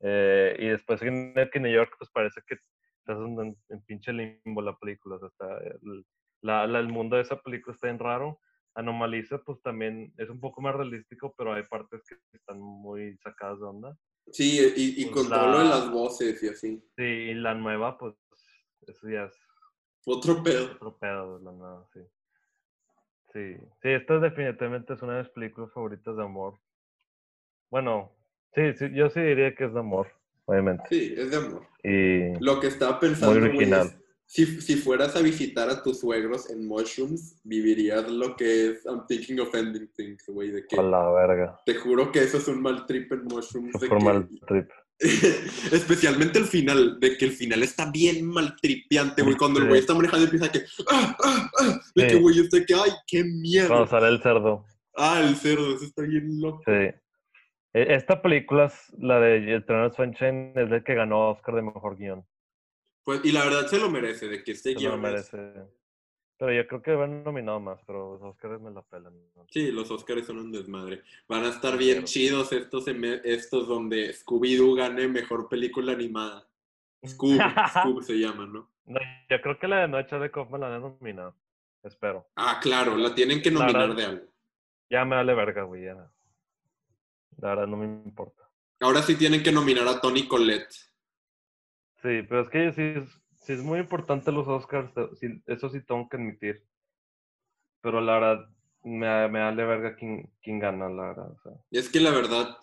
B: Eh, y después en New York, pues parece que estás en, en, pinche limbo la película. O sea, el, la, el mundo de esa película está bien raro. Anomaliza, pues también es un poco más realístico, pero hay partes que están muy sacadas de onda.
A: Sí, y, y pues con todo lo de las voces y así.
B: Sí, y la nueva, pues, eso ya es...
A: Otro pedo.
B: Otro pedo, la nueva, sí. Sí, sí, esta definitivamente es una de mis películas favoritas de amor. Bueno, sí, sí, yo sí diría que es de amor, obviamente.
A: Sí, es de amor.
B: Y
A: Lo que estaba pensando, muy original. si, si, fueras a visitar a tus suegros en Mushrooms, vivirías lo que es I'm thinking of ending things, güey, de que...
B: A la verga.
A: Te juro que eso es un mal trip en Mushrooms.
B: Es un mal trip.
A: Especialmente el final, de que el final está bien maltripeante, güey. Cuando el güey está manejando empieza que. ¡Ah, ah, ah! De que, güey, está que, ¡ay, qué mierda!
B: Cuando sale el cerdo.
A: Ah, el cerdo, eso está bien loco.
B: Sí. E, esta película, la de El Trenor Sunshine, es el que ganó Oscar de mejor guion.
A: Pues, y la verdad se lo merece, de que este guion.
B: Se lo merece. Pero yo creo que van nominado más, pero los Oscars me la pelan.
A: Sí, los Oscars son un desmadre. Van a estar bien chidos estos, estos donde Scooby-Doo gane mejor película animada. Scoob, Scoob se llama, ¿no?
B: ¿no? Yo creo que la de Noche de Kaufman la han nominado. Espero.
A: Ah, claro, la tienen que nominar de algo.
B: Ya me vale verga, güey. Ya. La verdad no me importa.
A: Ahora sí tienen que nominar a Tony Collette.
B: Sí, pero es que sí sí es muy importante los Oscars, eso sí tengo que admitir. Pero la verdad, me, me vale verga quién, quién gana, la verdad.
A: Es que la verdad,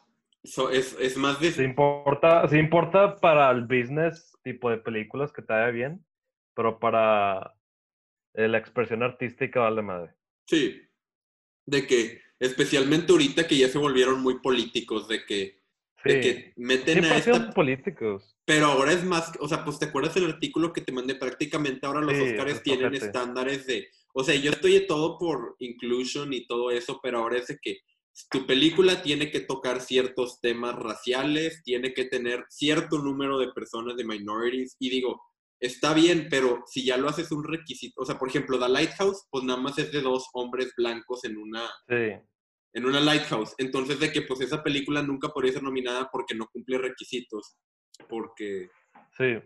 A: es, es, más de...
B: Sí importa, sí importa para el business tipo de películas que te vaya bien, pero para eh, la expresión artística vale madre.
A: Sí, de que, especialmente ahorita que ya se volvieron muy políticos, de que de que meten a esta...
B: políticos.
A: Pero ahora es más, o sea, pues te acuerdas el artículo que te mandé, prácticamente ahora los Oscars tienen estándares de, o sea, yo estoy de todo por inclusion y todo eso, pero ahora es de que tu película tiene que tocar ciertos temas raciales, tiene que tener cierto número de personas de minorities, y digo, está bien, pero si ya lo haces un requisito, o sea, por ejemplo, The Lighthouse, pues nada más es de dos hombres blancos en una...
B: Sí
A: en una Lighthouse. Entonces, de que pues esa película nunca podría ser nominada porque no cumple requisitos. Porque.
B: Sí.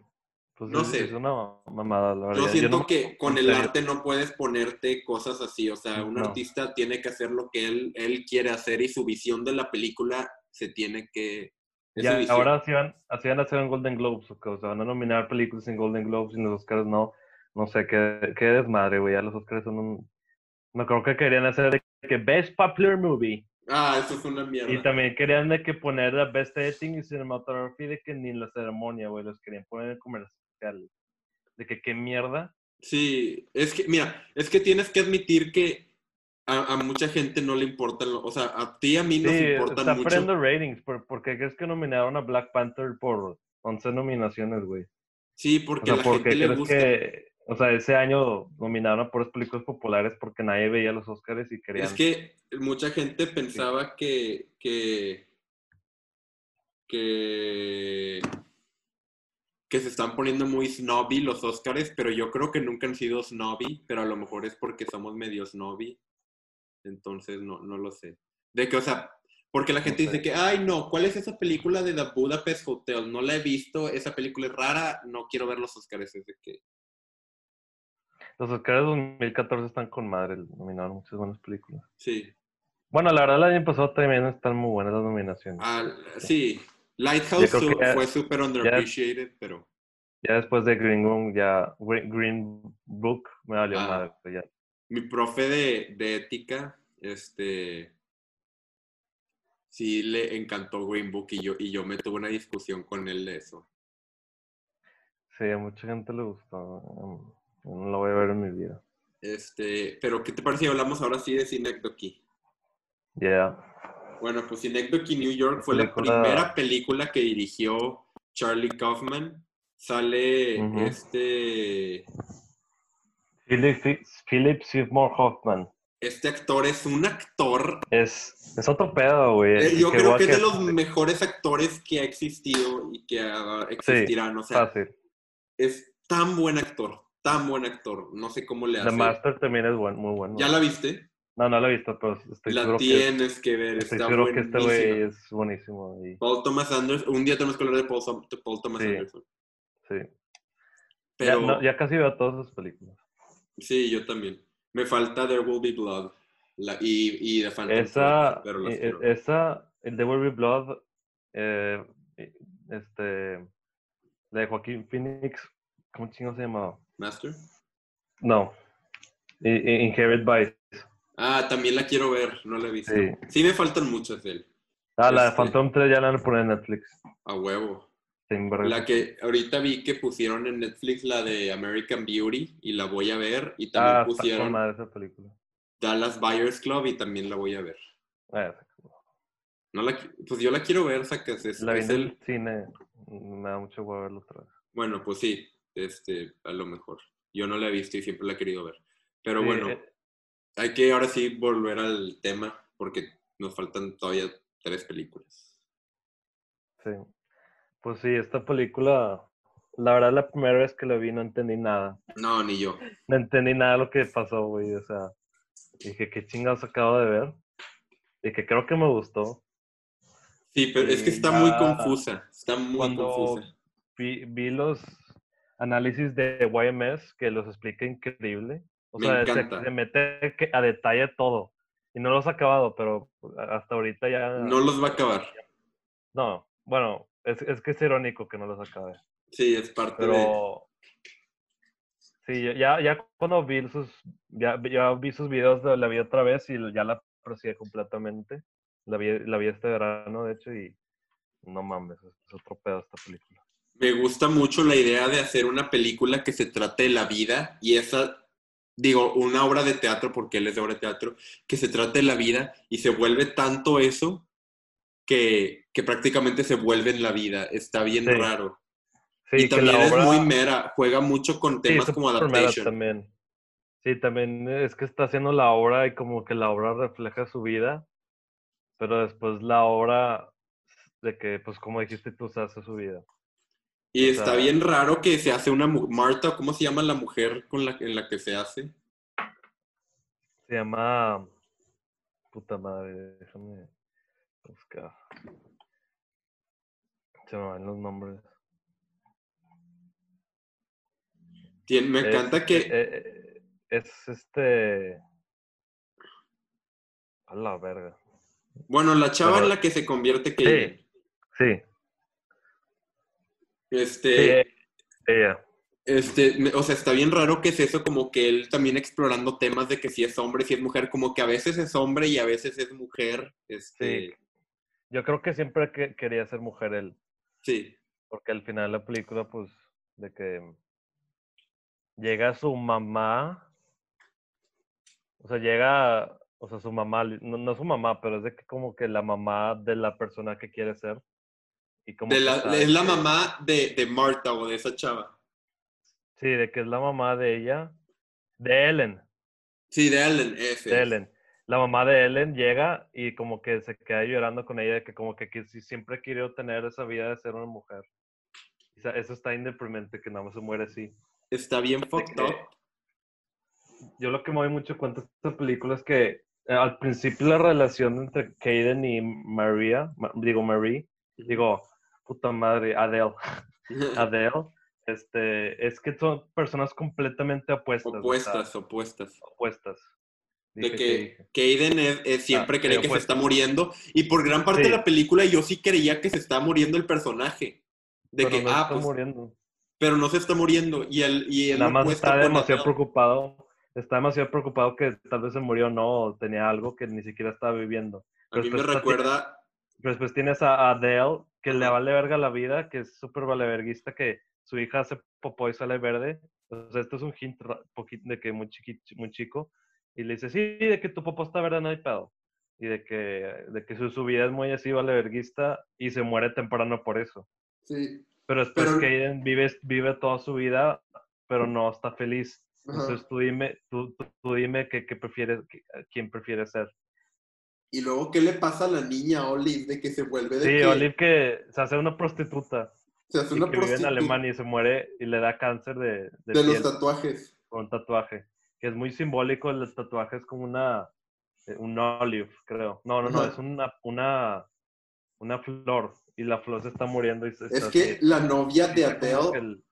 B: Pues no sé. Es una mamada, la
A: verdad. Yo siento que con el arte no puedes ponerte cosas así. O sea, un artista tiene que hacer lo que él, él quiere hacer y su visión de la película se tiene que.
B: Ya, ahora así van, así van a hacer en Golden Globes. O sea, van a nominar películas en Golden Globes y en los Oscars no. No sé, qué, qué desmadre, güey. Ya los Oscars son un. No creo que querían hacer de que Best Popular Movie.
A: Ah, eso fue una mierda.
B: Y también querían de que poner la Best Editing y Cinematography de que ni en la ceremonia, güey, los querían poner en comercial. De que qué mierda.
A: Sí, es que, mira, es que tienes que admitir que a, mucha gente no le importa, o sea, a ti y a mí nos sí, importan
B: está mucho. ratings, por, porque crees que nominaron a Black Panther por 11 nominaciones, güey.
A: Sí, porque a la gente le gusta. Que,
B: o sea, ese año nominaron puras películas populares porque nadie veía los Oscars y querían...
A: Es que mucha gente pensaba que, que, que, que se están poniendo muy snobby los Oscars, pero yo creo que nunca han sido snobby, pero a lo mejor es porque somos medio snobby. Entonces, no, no lo sé. De que, o sea, porque la gente dice que, ay, no, ¿cuál es esa película de The Budapest Hotel? No la he visto, esa película es rara, no quiero ver los Oscars. Es de que,
B: los Oscars 2014 están con madre, nominaron muchas buenas películas.
A: Sí.
B: Bueno, la verdad el año pasado también están muy buenas las nominaciones.
A: Ah, sí, Lighthouse fue súper underappreciated, pero...
B: Ya después de Green Book, ya Green Book me valió ah, madre. Ya.
A: Mi profe de, de ética, este, sí le encantó Green Book y yo, y yo me tuve una discusión con él de eso.
B: Sí, a mucha gente le gustó. No lo voy a ver en mi vida.
A: Este, pero ¿qué te parece si hablamos ahora sí de Synecdoche?
B: Yeah.
A: Bueno, pues Synecdoche New York fue la primera película que dirigió Charlie Kaufman. Sale este...
B: Philip, Philip Seymour Hoffman.
A: Este actor es un actor.
B: Es, es otro pedo, güey.
A: Eh, yo creo que es de los mejores actores que ha existido y que existirán. o sea, fácil. es tan buen actor tan buen actor. No sé cómo le hace.
B: The Master también es buen, muy bueno.
A: ¿Ya la viste?
B: No, no la he visto, pero estoy
A: la
B: seguro
A: tienes que, ver.
B: Estoy seguro que este güey es buenísimo.
A: Paul Thomas Anderson. Un día tenemos que hablar de Paul, Thomas Anderson.
B: Sí. Pero... Ya, casi veo todas sus películas.
A: Sí, yo también. Me falta There Will Be Blood. y, y The Phantom
B: esa, pero e, esa, el There Will Be Blood, eh, este, la de Joaquín Phoenix, ¿cómo chingo se llamaba?
A: Master?
B: No. Inherit Vice.
A: Ah, también la quiero ver, no la he visto. Sí, me faltan muchas de él.
B: Ah, la de este Phantom 3 ya la han puesto en Netflix.
A: A huevo. la que ahorita vi que pusieron en Netflix la de American Beauty y la voy a ver. Y también ah, pusieron
B: esa película.
A: Dallas Buyers Club y también la voy a ver.
B: Ah,
A: no la, pues yo la quiero ver. Es,
B: la vi en el cine. Me da mucho gusto verlo otra vez.
A: Bueno, pues sí este, a lo mejor. Yo no la he visto y siempre la he querido ver. Pero bueno, eh. hay que ahora sí volver al tema porque nos faltan todavía tres películas.
B: Sí. Pues sí, esta película, la verdad la primera vez que la vi no entendí nada.
A: No, ni yo.
B: No entendí nada de lo que pasó, güey. O sea, dije, ¿qué chingados acabo de ver? Y que creo que me gustó.
A: Sí, pero es que está muy confusa. Está muy confusa.
B: vi los análisis de YMS que los explica increíble. O sea, se, mete a detalle todo. Y no los ha acabado, pero hasta ahorita ya...
A: No los va a acabar.
B: No, bueno, es, es que es irónico que no los acabe.
A: Sí, es parte pero...
B: Sí, ya, ya cuando vi sus, ya, ya vi sus videos, de, la vi otra vez y ya la aprecié completamente. La vi, la vi este verano, de hecho, y no mames, es otro pedo esta película
A: me gusta mucho la idea de hacer una película que se trate de la vida y esa, digo, una obra de teatro, porque él es de obra de teatro, que se trate de la vida y se vuelve tanto eso que, que prácticamente se vuelve en la vida. Está bien raro. y también es muy mera, juega mucho con temas como adaptation.
B: También. Sí, también es que está haciendo la obra y como que la obra refleja su vida, pero después la obra de que, pues como dijiste tú, se hace su vida.
A: Y está bien raro que se hace una Marta, ¿cómo se llama la mujer con la, en la que se hace?
B: Se llama puta madre, déjame buscar. Se me van los nombres.
A: me encanta que...
B: Eh, eh, es este... A la verga.
A: Bueno, la chava en la que se convierte
B: que... Sí, sí.
A: Este... Este, o sea, está bien raro que es eso, como que él también explorando temas de que si es hombre, si es mujer, como que a veces es hombre y a veces es mujer. Este... Sí.
B: Yo creo que siempre que quería ser mujer él.
A: Sí.
B: Porque al final la película, pues, de que llega su mamá, o sea, llega, o sea, su mamá, no, no su mamá, pero es de que como que la mamá de la persona que quiere ser.
A: Y como es la mamá de, de Marta o de esa chava.
B: Sí, de que es la mamá de ella, de Ellen.
A: Sí, de Ellen, ese.
B: De Ellen. La mamá de Ellen llega y como que se queda llorando con ella, de que como que, siempre quiere tener esa vida de ser una mujer. O sea, eso está indeprimente, que nada más se muere así.
A: Está bien fucked up.
B: Yo lo que me doy mucho cuenta de esta película es que eh, al principio la relación entre Kaden y María, digo Marie, digo, puta madre, Adele. Adele este, es que son personas completamente opuestas.
A: Opuestas, opuestas.
B: Opuestas.
A: de que, Kaden es, siempre ah, cree que se está muriendo. Y por gran parte de la película yo sí creía que se está muriendo el personaje. De que, ah, pues, muriendo. Pero no se está muriendo. Y él, y
B: Nada más está demasiado preocupado. Está demasiado preocupado que tal vez se murió o no, o tenía algo que ni siquiera estaba viviendo.
A: a mí me recuerda...
B: Pero después tienes a Adele, que le vale verga la vida, que es súper valeverguista, que su hija hace popó y sale verde. Entonces, esto es un hint de que muy, chiquito, muy chico. Y le dice, sí, de que tu popó está verde, no hay pedo. Y de que, de que su, vida es muy así, vale verguista, y se muere temprano por eso.
A: Sí.
B: Pero después que Aiden vive, vive toda su vida, pero no está feliz. Entonces tú dime, tú, tú, dime que, prefieres, quién prefiere ser.
A: Y luego, ¿qué le pasa a la niña Olive de que se vuelve de
B: Sí, Olive que se hace una prostituta. Se hace una que vive en Alemania y se muere y le da cáncer de,
A: de, los tatuajes.
B: Con tatuaje. Que es muy simbólico, el tatuaje es como una. Eh, un olive, creo. No, no, no, es una, una, una flor. Y la flor se está muriendo. Y
A: es que la novia de Adele.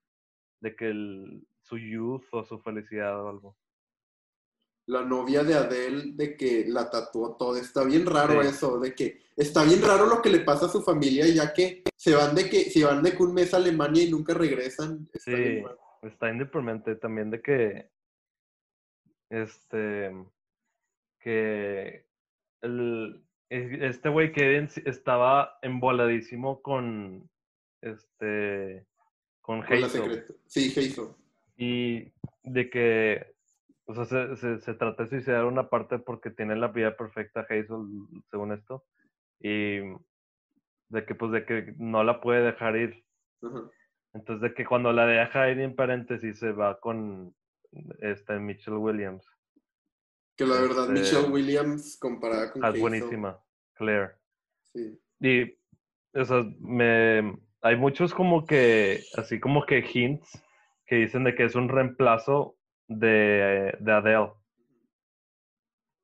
B: de que el, su youth o su felicidad o algo
A: la novia de Adele de que la tatuó todo. Está bien raro eso, de que está bien raro lo que le pasa a su familia, ya que se van de que se van de que un mes a Alemania y nunca regresan.
B: Está sí, está independiente también de que este que el, este güey que estaba emboladísimo con este con, con
A: Sí, Hazel.
B: Y de que o sea, se, se, trata de suicidar una parte porque tiene la vida perfecta Hazel, según esto. Y de que, pues, de que no la puede dejar ir. Entonces, de que cuando la deja ir en paréntesis se va con este Mitchell Williams.
A: Que la verdad, este, Mitchell Williams comparada con.
B: Ah, buenísima, Claire. Sí. Y, o sea, me, hay muchos como que, así como que hints que dicen de que es un reemplazo de, de Adele.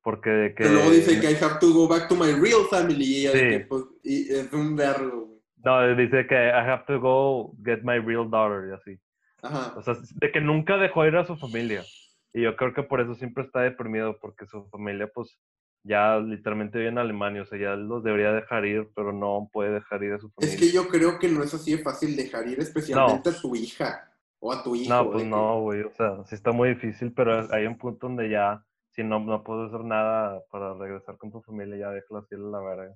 B: Porque que...
A: luego dice que I have to go back to my real family. Y, pues, y es un verbo.
B: No, dice que I have to go get my real daughter y así.
A: Ajá.
B: O sea, de que nunca dejó ir a su familia. Y yo creo que por eso siempre está deprimido, porque su familia, pues, ya literalmente vive en Alemania. O sea, ya los debería dejar ir, pero no puede dejar ir a su familia.
A: Es que yo creo que no es así de fácil dejar ir, especialmente a su hija. O a tu hijo.
B: No, pues no, güey. O sea, sí está muy difícil, pero hay un punto donde ya, si no, no puedes hacer nada para regresar con tu familia, ya déjalo así la verga.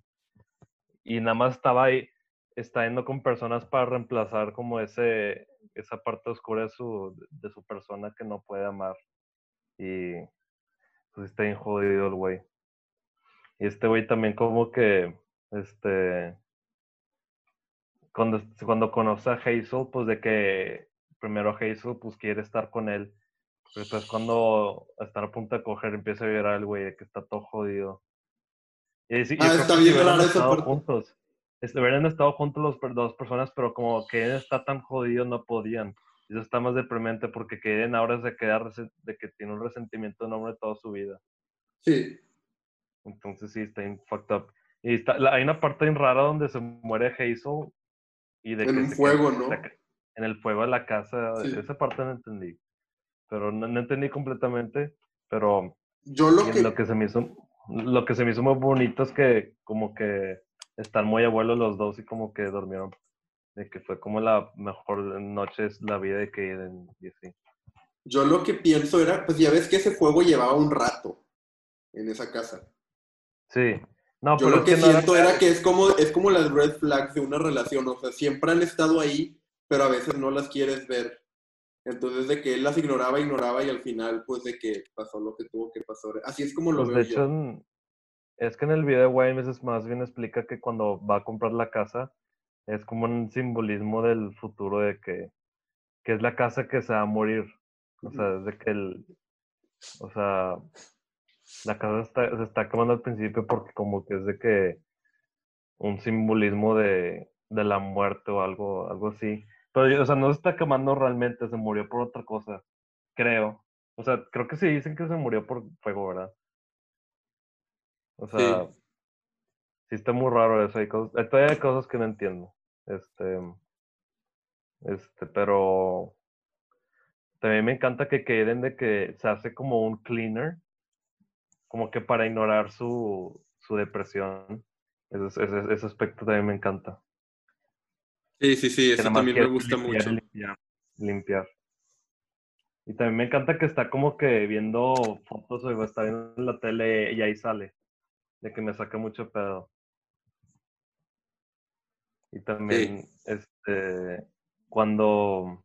B: Y nada más estaba ahí, está yendo con personas para reemplazar como ese, esa parte oscura de su, de su persona que no puede amar. Y pues está bien jodido el güey. Y este güey también como que, este, cuando, cuando conoce a Hazel, pues de que primero Hazel pues quiere estar con él. Pero después cuando está a punto de coger empieza a llorar el güey que está todo jodido.
A: Y, ah, está bien
B: raro juntos. Hubieran estado juntos los dos personas, pero como que está tan jodido no podían. Eso está más deprimente porque Kaden ahora se queda de que tiene un resentimiento enorme toda su vida.
A: Sí.
B: Entonces sí, está en fucked up. Y está, hay una parte bien rara donde se muere Hazel
A: y de en un fuego, ¿no?
B: En el fuego de la casa. Esa parte no entendí. Pero no, entendí completamente. Pero
A: yo lo que...
B: lo que se me hizo lo que se me hizo muy bonito es que como que están muy abuelos los dos y como que durmieron. De que fue como la mejor noche es la vida de Kaden y así.
A: Yo lo que pienso era, pues ya ves que ese fuego llevaba un rato en esa casa.
B: Sí.
A: No, Yo lo que, siento era... que es como, es como las red flags de una relación, o sea, siempre han estado ahí, pero a veces no las quieres ver. Entonces, de que él las ignoraba, ignoraba y al final, pues, de que pasó lo que tuvo que pasar. Así es como lo pues,
B: veo. De hecho, es que en el video de es más bien explica que cuando va a comprar la casa, es como un simbolismo del futuro de que, que es la casa que se va a morir. O sea, desde que el. O sea, la casa está, se está quemando al principio porque, como que es de que. Un simbolismo de, de la muerte o algo, algo así. Pero, o sea, no se está quemando realmente, se murió por otra cosa. Creo. O sea, creo que sí dicen que se murió por fuego, ¿verdad? O sea, sí, está muy raro eso. Hay, cosas, todavía hay cosas que no entiendo. Este. Este, pero. También me encanta que queden de que se hace como un cleaner. Como que para ignorar su, su depresión. Ese, ese, ese aspecto también me encanta.
A: Sí, sí, sí, eso también me gusta mucho.
B: Limpiar, Y también me encanta que está como que viendo fotos o está viendo en la tele y ahí sale. De que me saca mucho pedo. Y también, este, cuando,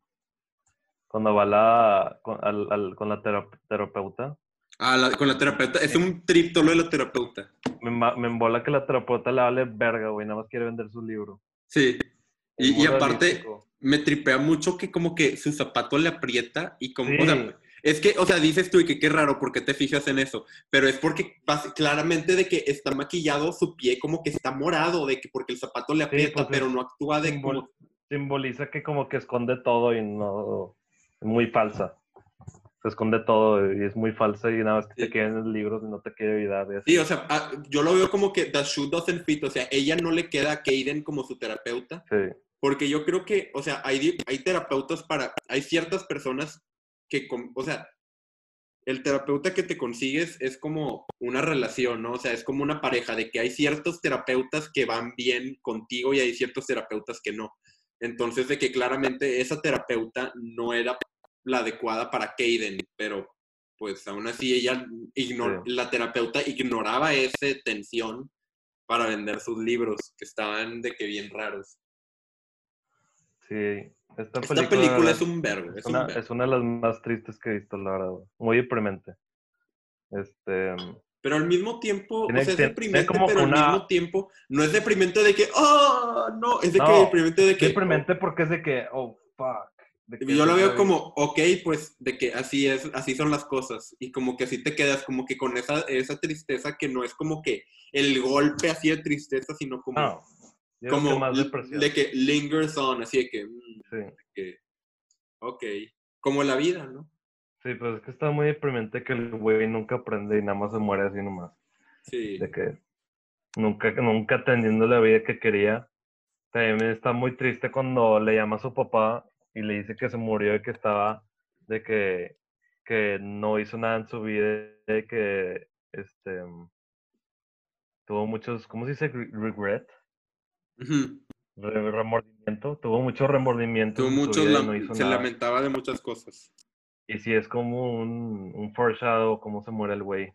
B: cuando va la, con, al, con la terapeuta.
A: Ah, con la terapeuta. Es un triptolo de la terapeuta.
B: Me, me embola que la terapeuta le vale verga, güey. Nada más quiere vender su libro.
A: Sí. Y, aparte, me tripea mucho que como que su zapato le aprieta y como, o sea, es que, o sea, dices tú y que qué raro, ¿por qué te fijas en eso? Pero es porque claramente de que está maquillado su pie como que está morado, de que porque el zapato le aprieta, pues pero no actúa de como...
B: Simboliza que como que esconde todo y no... Muy falsa se esconde todo y es muy falsa y nada más que te queda en el libro y no te quiere ayudar.
A: Sí, o sea, ah, yo lo veo como que the shoe doesn't fit, o sea, ella no le queda a Kaden como su terapeuta.
B: Sí.
A: Porque yo creo que, o sea, hay, hay terapeutas para, hay ciertas personas que, o sea, el terapeuta que te consigues es como una relación, ¿no? O sea, es como una pareja, de que hay ciertos terapeutas que van bien contigo y hay ciertos terapeutas que no. Entonces, de que claramente esa terapeuta no era la adecuada para Kaden, pero pues aún así ella, la terapeuta ignoraba esa tensión para vender sus libros, que estaban de que bien raros.
B: Sí, esta
A: película, es un verbo.
B: Es, una, de las más tristes que he visto, la verdad. Muy deprimente. Este.
A: Pero al mismo tiempo, o sea, es deprimente, pero al mismo tiempo no es deprimente de que, oh, no, es de que deprimente de que.
B: Deprimente porque es de que, oh, fuck.
A: yo lo veo como, ok, pues de que así es, así son las cosas. Y como que así te quedas, como que con esa, esa tristeza que no es como que el golpe así de tristeza, sino como como de que lingers on, así de que, mm, sí. que, ok, como la vida, ¿no?
B: Sí, pues es que está muy deprimente que el güey nunca aprende y nada más se muere así nomás.
A: Sí.
B: De que nunca, nunca atendiendo la vida que quería. También está muy triste cuando le llama a su papá y le dice que se murió y que estaba, de que, que no hizo nada en su vida, de que, este, tuvo muchos, ¿cómo se dice? Regret remordimiento, tuvo mucho remordimiento.
A: Tuvo mucho, se lamentaba de muchas cosas.
B: Y si es como un, un foreshadow, cómo se muere el güey.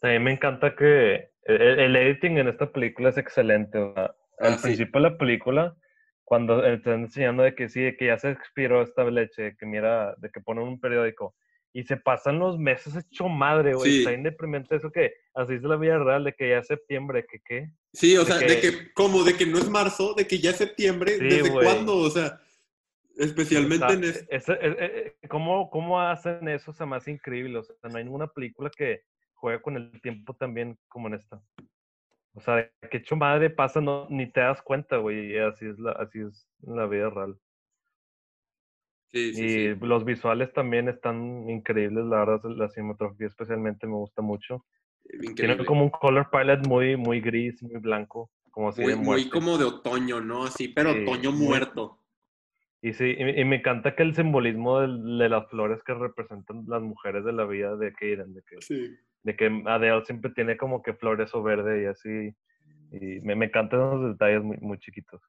B: También me encanta que el, editing en esta película es excelente. al ah, principio de la película, cuando están enseñando de que sí, de que ya se expiró esta leche, que mira, de que ponen un periódico, y se pasan los meses hecho madre, güey. Está indeprimente eso que así es la vida real, de que ya es septiembre, que qué.
A: Sí, o sea, de que, como de que no es marzo, de que ya es septiembre, ¿desde cuándo? O sea, especialmente en
B: eso. Es, eh, ¿cómo, ¿Cómo hacen eso? O sea, más increíble. O sea, no hay ninguna película que juegue con el tiempo también como en esta. O sea, que hecho madre pasa, no, ni te das cuenta, güey. Así es la, así es la vida real y los visuales también están increíbles, la verdad, la cinematografía especialmente me gusta mucho. Tiene como un color palette muy, muy gris, muy blanco. Como
A: muy, muy como de otoño, ¿no? Así, pero otoño muerto.
B: Y sí, y, me encanta que el simbolismo de, las flores que representan las mujeres de la vida de Kaden, de que, de que Adele siempre tiene como que flores o verde y así. Y me, me encantan esos detalles muy, muy chiquitos.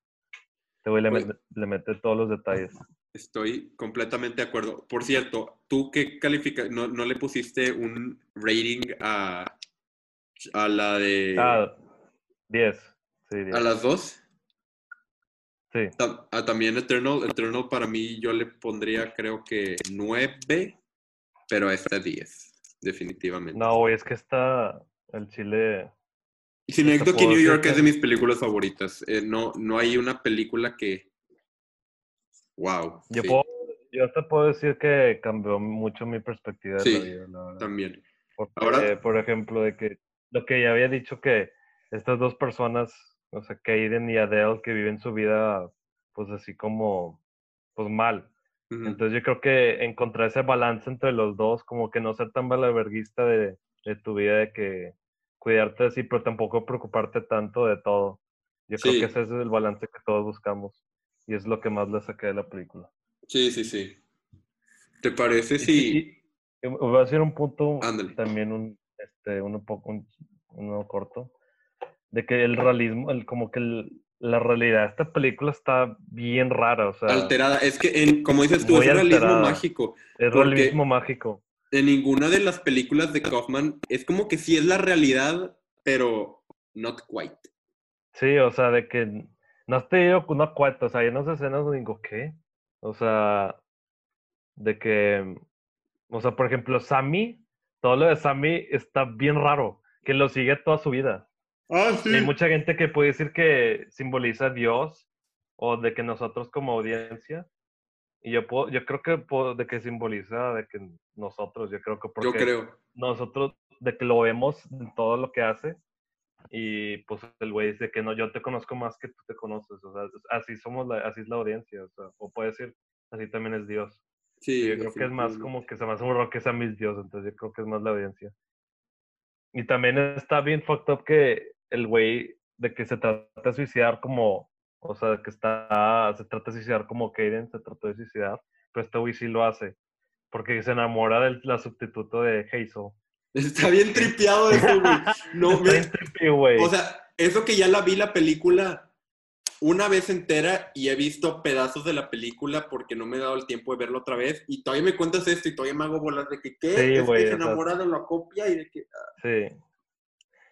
B: Te voy, le, le mete todos los detalles.
A: Estoy completamente de acuerdo. Por cierto, ¿tú qué calificas? No, ¿No, le pusiste un rating a, a la de...
B: Ah, 10. Sí,
A: ¿A las dos?
B: Sí.
A: Ah, también Eternal. Eternal para mí yo le pondría creo que 9, pero a esta 10, definitivamente.
B: No, es que está el Chile...
A: Sin que New York es de mis películas favoritas. Eh, no, no hay una película que... Wow.
B: Yo, puedo, yo te puedo decir que cambió mucho mi perspectiva de la vida.
A: también.
B: Ahora, por ejemplo, de que lo que ya había dicho que estas dos personas o sea, Kaden y Adele que viven su vida, pues así como, pues mal. Entonces yo creo que encontrar ese balance entre los dos, como que no ser tan balaverguista de, de tu vida, de que cuidarte así, pero tampoco preocuparte tanto de todo. Yo creo que ese es el balance que todos buscamos y es lo que más le saqué de la película.
A: Sí, sí, sí. ¿Te parece si...?
B: voy a decir un punto, también un, este, uno, poco, uno corto de que el realismo, el, como que la realidad de esta película está bien rara, o sea...
A: Alterada, es que, en, como dices tú, es realismo mágico.
B: Es realismo mágico.
A: En ninguna de las películas de Kaufman es como que sí es la realidad, pero not quite.
B: Sí, o sea, de que no yo con una cuarta, o sea, hay unas escenas digo, ¿qué? O sea, de que, o sea, por ejemplo, Sammy, todo lo de Sammy está bien raro, que lo sigue toda su vida.
A: Ah,
B: hay mucha gente que puede decir que simboliza a Dios o de que nosotros como audiencia. Y yo puedo, yo creo que de que simboliza de que nosotros, yo creo que porque
A: yo creo.
B: nosotros de que lo vemos en todo lo que hace y pues el güey dice que no, yo te conozco más que tú te conoces, o sea, así somos, la, así es la audiencia, o sea, o puede decir, así también es Dios.
A: Sí,
B: yo creo que es más como que se me hace un que sea mis Dios, entonces yo creo que es más la audiencia. Y también está bien fucked up que el güey de que se trata de suicidar como, o sea, que está, se trata de suicidar como Kaden se trató de suicidar, pero este güey sí lo hace, porque se enamora del la sustituto de Hazel.
A: Está bien tripeado eso, güey. No,
B: güey.
A: O sea, eso que ya la vi la película una vez entera y he visto pedazos de la película porque no me he dado el tiempo de verlo otra vez y todavía me cuentas esto y todavía me hago bolas de que qué,
B: sí,
A: es que se enamora de la copia y de que... Ah.
B: Sí,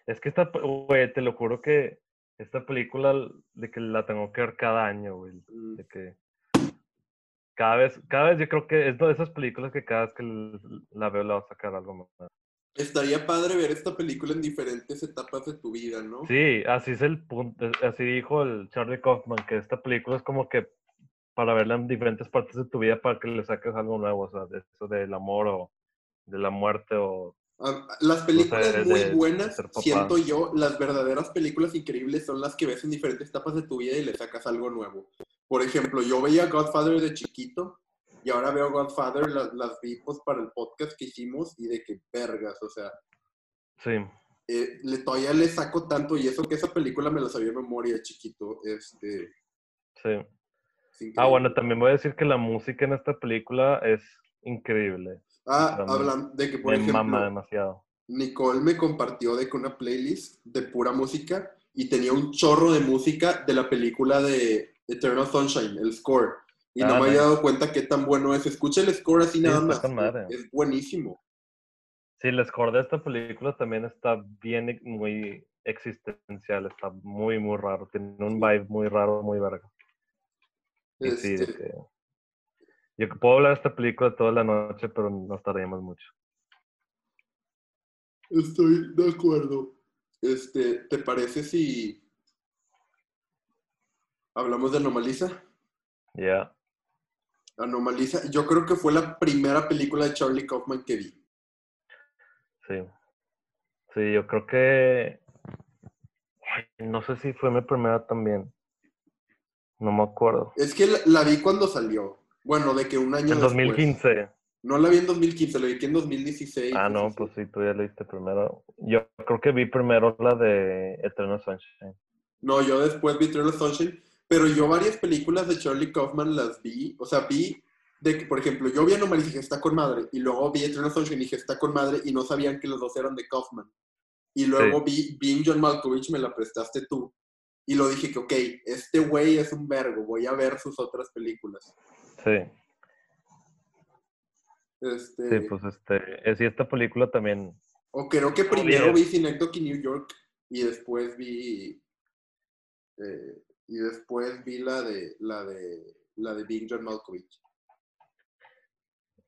B: es que esta, güey, te lo juro que esta película de que la tengo que ver cada año, güey. Mm. De que cada vez, cada vez yo creo que es de esas películas que cada vez que la veo la va a sacar algo más.
A: Estaría padre ver esta película en diferentes etapas de tu vida, ¿no?
B: Sí, así es el punto, así dijo el Charlie Kaufman, que esta película es como que para verla en diferentes partes de tu vida para que le saques algo nuevo, o sea, de eso del amor o de la muerte o
A: Ah, las películas muy buenas, siento yo, las verdaderas películas increíbles son las que ves en diferentes etapas de tu vida y le sacas algo nuevo. Por ejemplo, yo veía Godfather de chiquito y ahora veo Godfather, las, las vi pues, para el podcast que hicimos y de que vergas, o sea.
B: Sí.
A: Eh, le, todavía le saco tanto y eso que esa película me la sabía de memoria chiquito. Este,
B: sí. Ah, bueno, también voy a decir que la música en esta película es increíble.
A: Ah, hablan de que, por ejemplo,
B: demasiado.
A: Nicole me compartió de que una playlist de pura música y tenía un chorro de música de la película de Eternal Sunshine, el score. Y no me había dado cuenta qué tan bueno es. Escucha el score así nada más. Es buenísimo.
B: Sí, el score de esta película también está bien, muy existencial. Está muy, muy raro. Tiene un vibe muy raro, muy verga. sí, este yo puedo hablar de esta película toda la noche, pero no estaríamos mucho.
A: Estoy de acuerdo. Este, ¿te parece si hablamos de Anomaliza?
B: Ya.
A: Anomaliza, yo creo que fue la primera película de Charlie Kaufman que vi.
B: Sí. Sí, yo creo que. no sé si fue mi primera también. No me acuerdo.
A: Es que la vi cuando salió. Bueno, de que un año.
B: En 2015.
A: No la vi en 2015, la vi en 2016.
B: Ah, no, pues sí, tú ya la viste primero. Yo creo que vi primero la de Eternal Sunshine.
A: No, yo después vi Eternal Sunshine, pero yo varias películas de Charlie Kaufman las vi, o sea, vi de que, por ejemplo, yo vi Anomaly y dije, está con madre, y luego vi Eternal Sunshine y dije, está con madre, y no sabían que los dos eran de Kaufman. Y luego vi Being John Malkovich, me la prestaste tú, y lo dije que, ok, este güey es un vergo, voy a ver sus otras películas.
B: Sí. Este... Sí, pues este, es, y esta película también.
A: O creo que primero vi Synecdoche New York y después vi. Eh, y después vi la de la de la de Bing John Malkovich.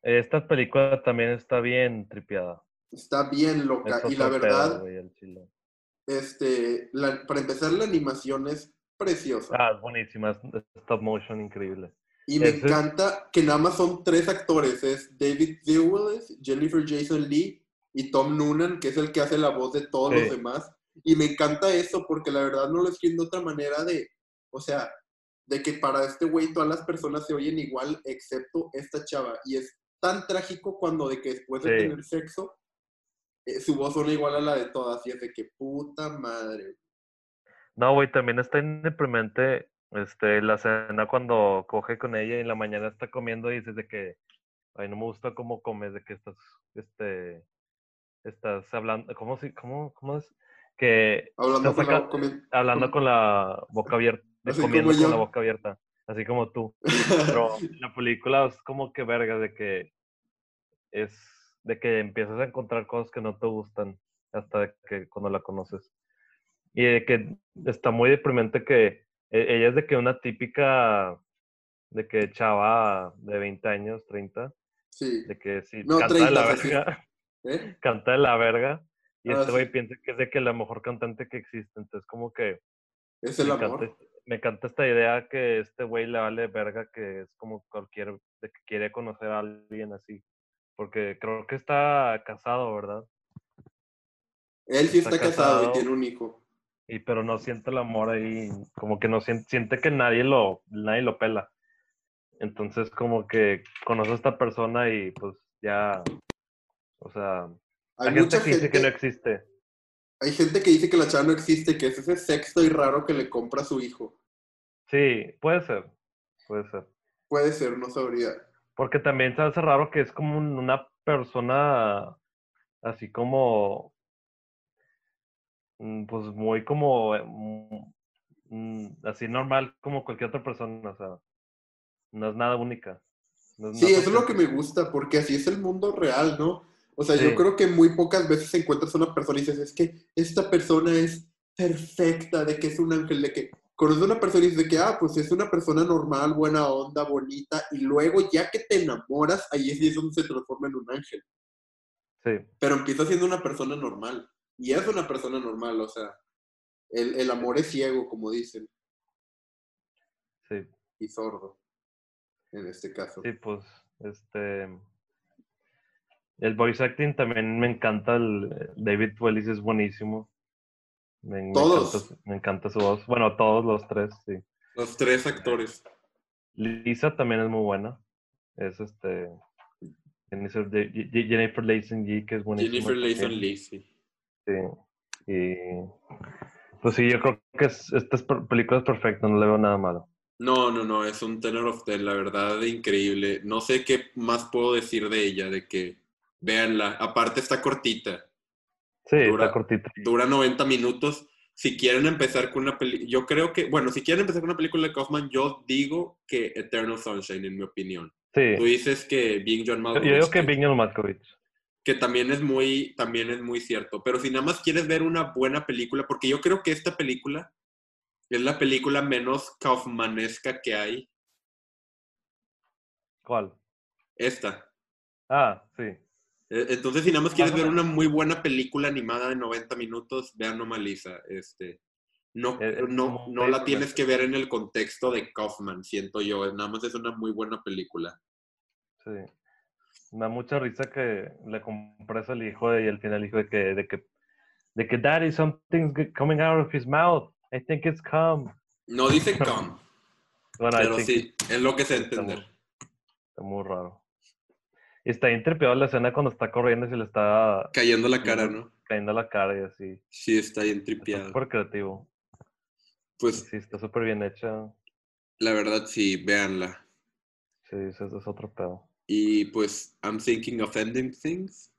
B: Esta película también está bien tripiada.
A: Está bien loca. y la verdad. este, para empezar, la animación es preciosa.
B: Ah, es buenísima. stop motion increíble.
A: Y me encanta que nada más son tres actores. Es David Thewlis, Jennifer Jason Lee y Tom Noonan, que es el que hace la voz de todos los demás. Y me encanta eso porque la verdad no lo escriben de otra manera de, o sea, de que para este güey todas las personas se oyen igual excepto esta chava. Y es tan trágico cuando de que después de tener sexo, eh, su voz suena igual a la de todas. Y es de que puta madre.
B: No, güey, también está deprimente este, la cena cuando coge con ella y en la mañana está comiendo y dices de que, ay, no me gusta cómo comes, de que estás, este, estás hablando, ¿cómo, cómo, cómo es? Que
A: hablando, con, la,
B: hablando con la boca abierta, comiendo con la boca abierta, así como tú. Pero la película es como que verga de que es de que empiezas a encontrar cosas que no te gustan hasta que cuando la conoces. Y de que está muy deprimente que e, ella es de que una típica, de que chava de 20 años, 30.
A: Sí.
B: De que sí, canta de la verga. ¿Eh? Canta de la verga. Y ah, este güey piensa que es de que la mejor cantante que existe. Entonces, como que.
A: Es el amor.
B: Encanta, me encanta esta idea que este güey le vale verga, que es como cualquier. de que quiere conocer a alguien así. Porque creo que está casado, ¿verdad?
A: Él sí está, casado y tiene un hijo
B: y pero no siente el amor ahí, como que no siente, siente que nadie lo, nadie lo pela. Entonces como que conoce a esta persona y pues ya, o sea, hay, gente que dice que no existe.
A: Hay gente que dice que la chava no existe, que es ese sexto y raro que le compra a su hijo.
B: Sí, puede ser, puede ser.
A: Puede ser, no sabría.
B: Porque también se hace raro que es como una persona así como Mm, pues muy como mm, mm, así normal como cualquier otra persona, o sea, no es nada única.
A: sí, eso es lo que me gusta, porque así es el mundo real, ¿no? O sea, yo creo que muy pocas veces encuentras a una persona y dices, es que esta persona es perfecta, de que es un ángel, de que conoces a una persona y dices que, ah, pues es una persona normal, buena onda, bonita, y luego ya que te enamoras, ahí es donde se transforma en un ángel.
B: Sí.
A: Pero empieza siendo una persona normal. Y es una persona normal, o sea, el, el amor es ciego, como dicen.
B: Sí.
A: Y sordo, en este caso.
B: Sí, pues, este... El voice acting también me encanta, el David Wellis es buenísimo. Me,
A: todos.
B: Me encanta, su voz. Bueno, todos los tres, sí.
A: Los tres actores.
B: Lisa también es muy buena. Es este. Jennifer, Jennifer G, que es buenísima.
A: Jennifer Layson Lee, sí.
B: Sí. Y pues sí, yo creo que es, esta película es perfecta, no le veo nada malo.
A: No, no, no, es un tenor of ten, la verdad, increíble. No sé qué más puedo decir de ella, de que véanla. Aparte está cortita.
B: Sí, dura, está cortita.
A: Dura 90 minutos. Si quieren empezar con una película, yo creo que, bueno, si quieren empezar con una película de Kaufman, yo digo que Eternal Sunshine, en mi opinión.
B: Sí.
A: Tú dices que Being John Malkovich.
B: Yo digo que Being John Malkovich
A: que también es muy, también es muy cierto. Pero si nada más quieres ver una buena película, porque yo creo que esta película es la película menos kaufmanesca que hay.
B: ¿Cuál?
A: Esta.
B: Ah, sí.
A: E, entonces, si nada más quieres ver una muy buena película animada de 90 minutos, ve Anomalisa. Este, no, no, no la tienes que ver en el contexto de Kaufman, siento yo. Nada más es una muy buena película.
B: Sí. Me da mucha risa que le compras al hijo y al final el hijo de que, de que, de que Daddy, something's coming out of his mouth. I think it's come.
A: No dice come. pero sí, es lo que se entender.
B: Está muy, raro. Y está intrepidado la escena cuando está corriendo y se le está...
A: Cayendo la cara, ¿no?
B: Cayendo la cara y así.
A: Sí, está bien tripeado.
B: Súper creativo.
A: Pues...
B: Sí, está súper bien hecha.
A: La verdad, sí, véanla.
B: Sí, eso es otro pedo.
A: Y pues, I'm Thinking of Ending Things.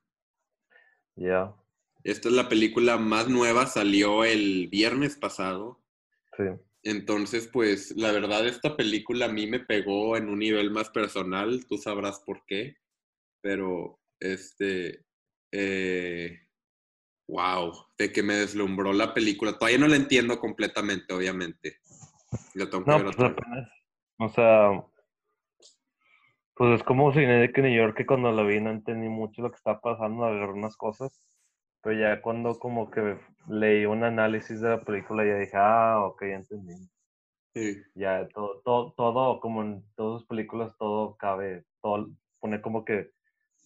B: Ya.
A: Esta es la película más nueva, salió el viernes pasado.
B: Sí.
A: Entonces, pues, la verdad, esta película a mí me pegó en un nivel más personal, tú sabrás por qué, pero, este, eh, wow, de que me deslumbró la película. Todavía no la entiendo completamente, obviamente.
B: Lo tengo que ver pues, vez. O sea, pues es como si de que New York que cuando la vi no entendí mucho lo que estaba pasando, agarré unas cosas, pero ya cuando como que leí un análisis de la película ya dije, ah, ok, ya entendí.
A: Sí.
B: Ya todo, todo, todo, como en todas las películas, todo cabe, todo pone como que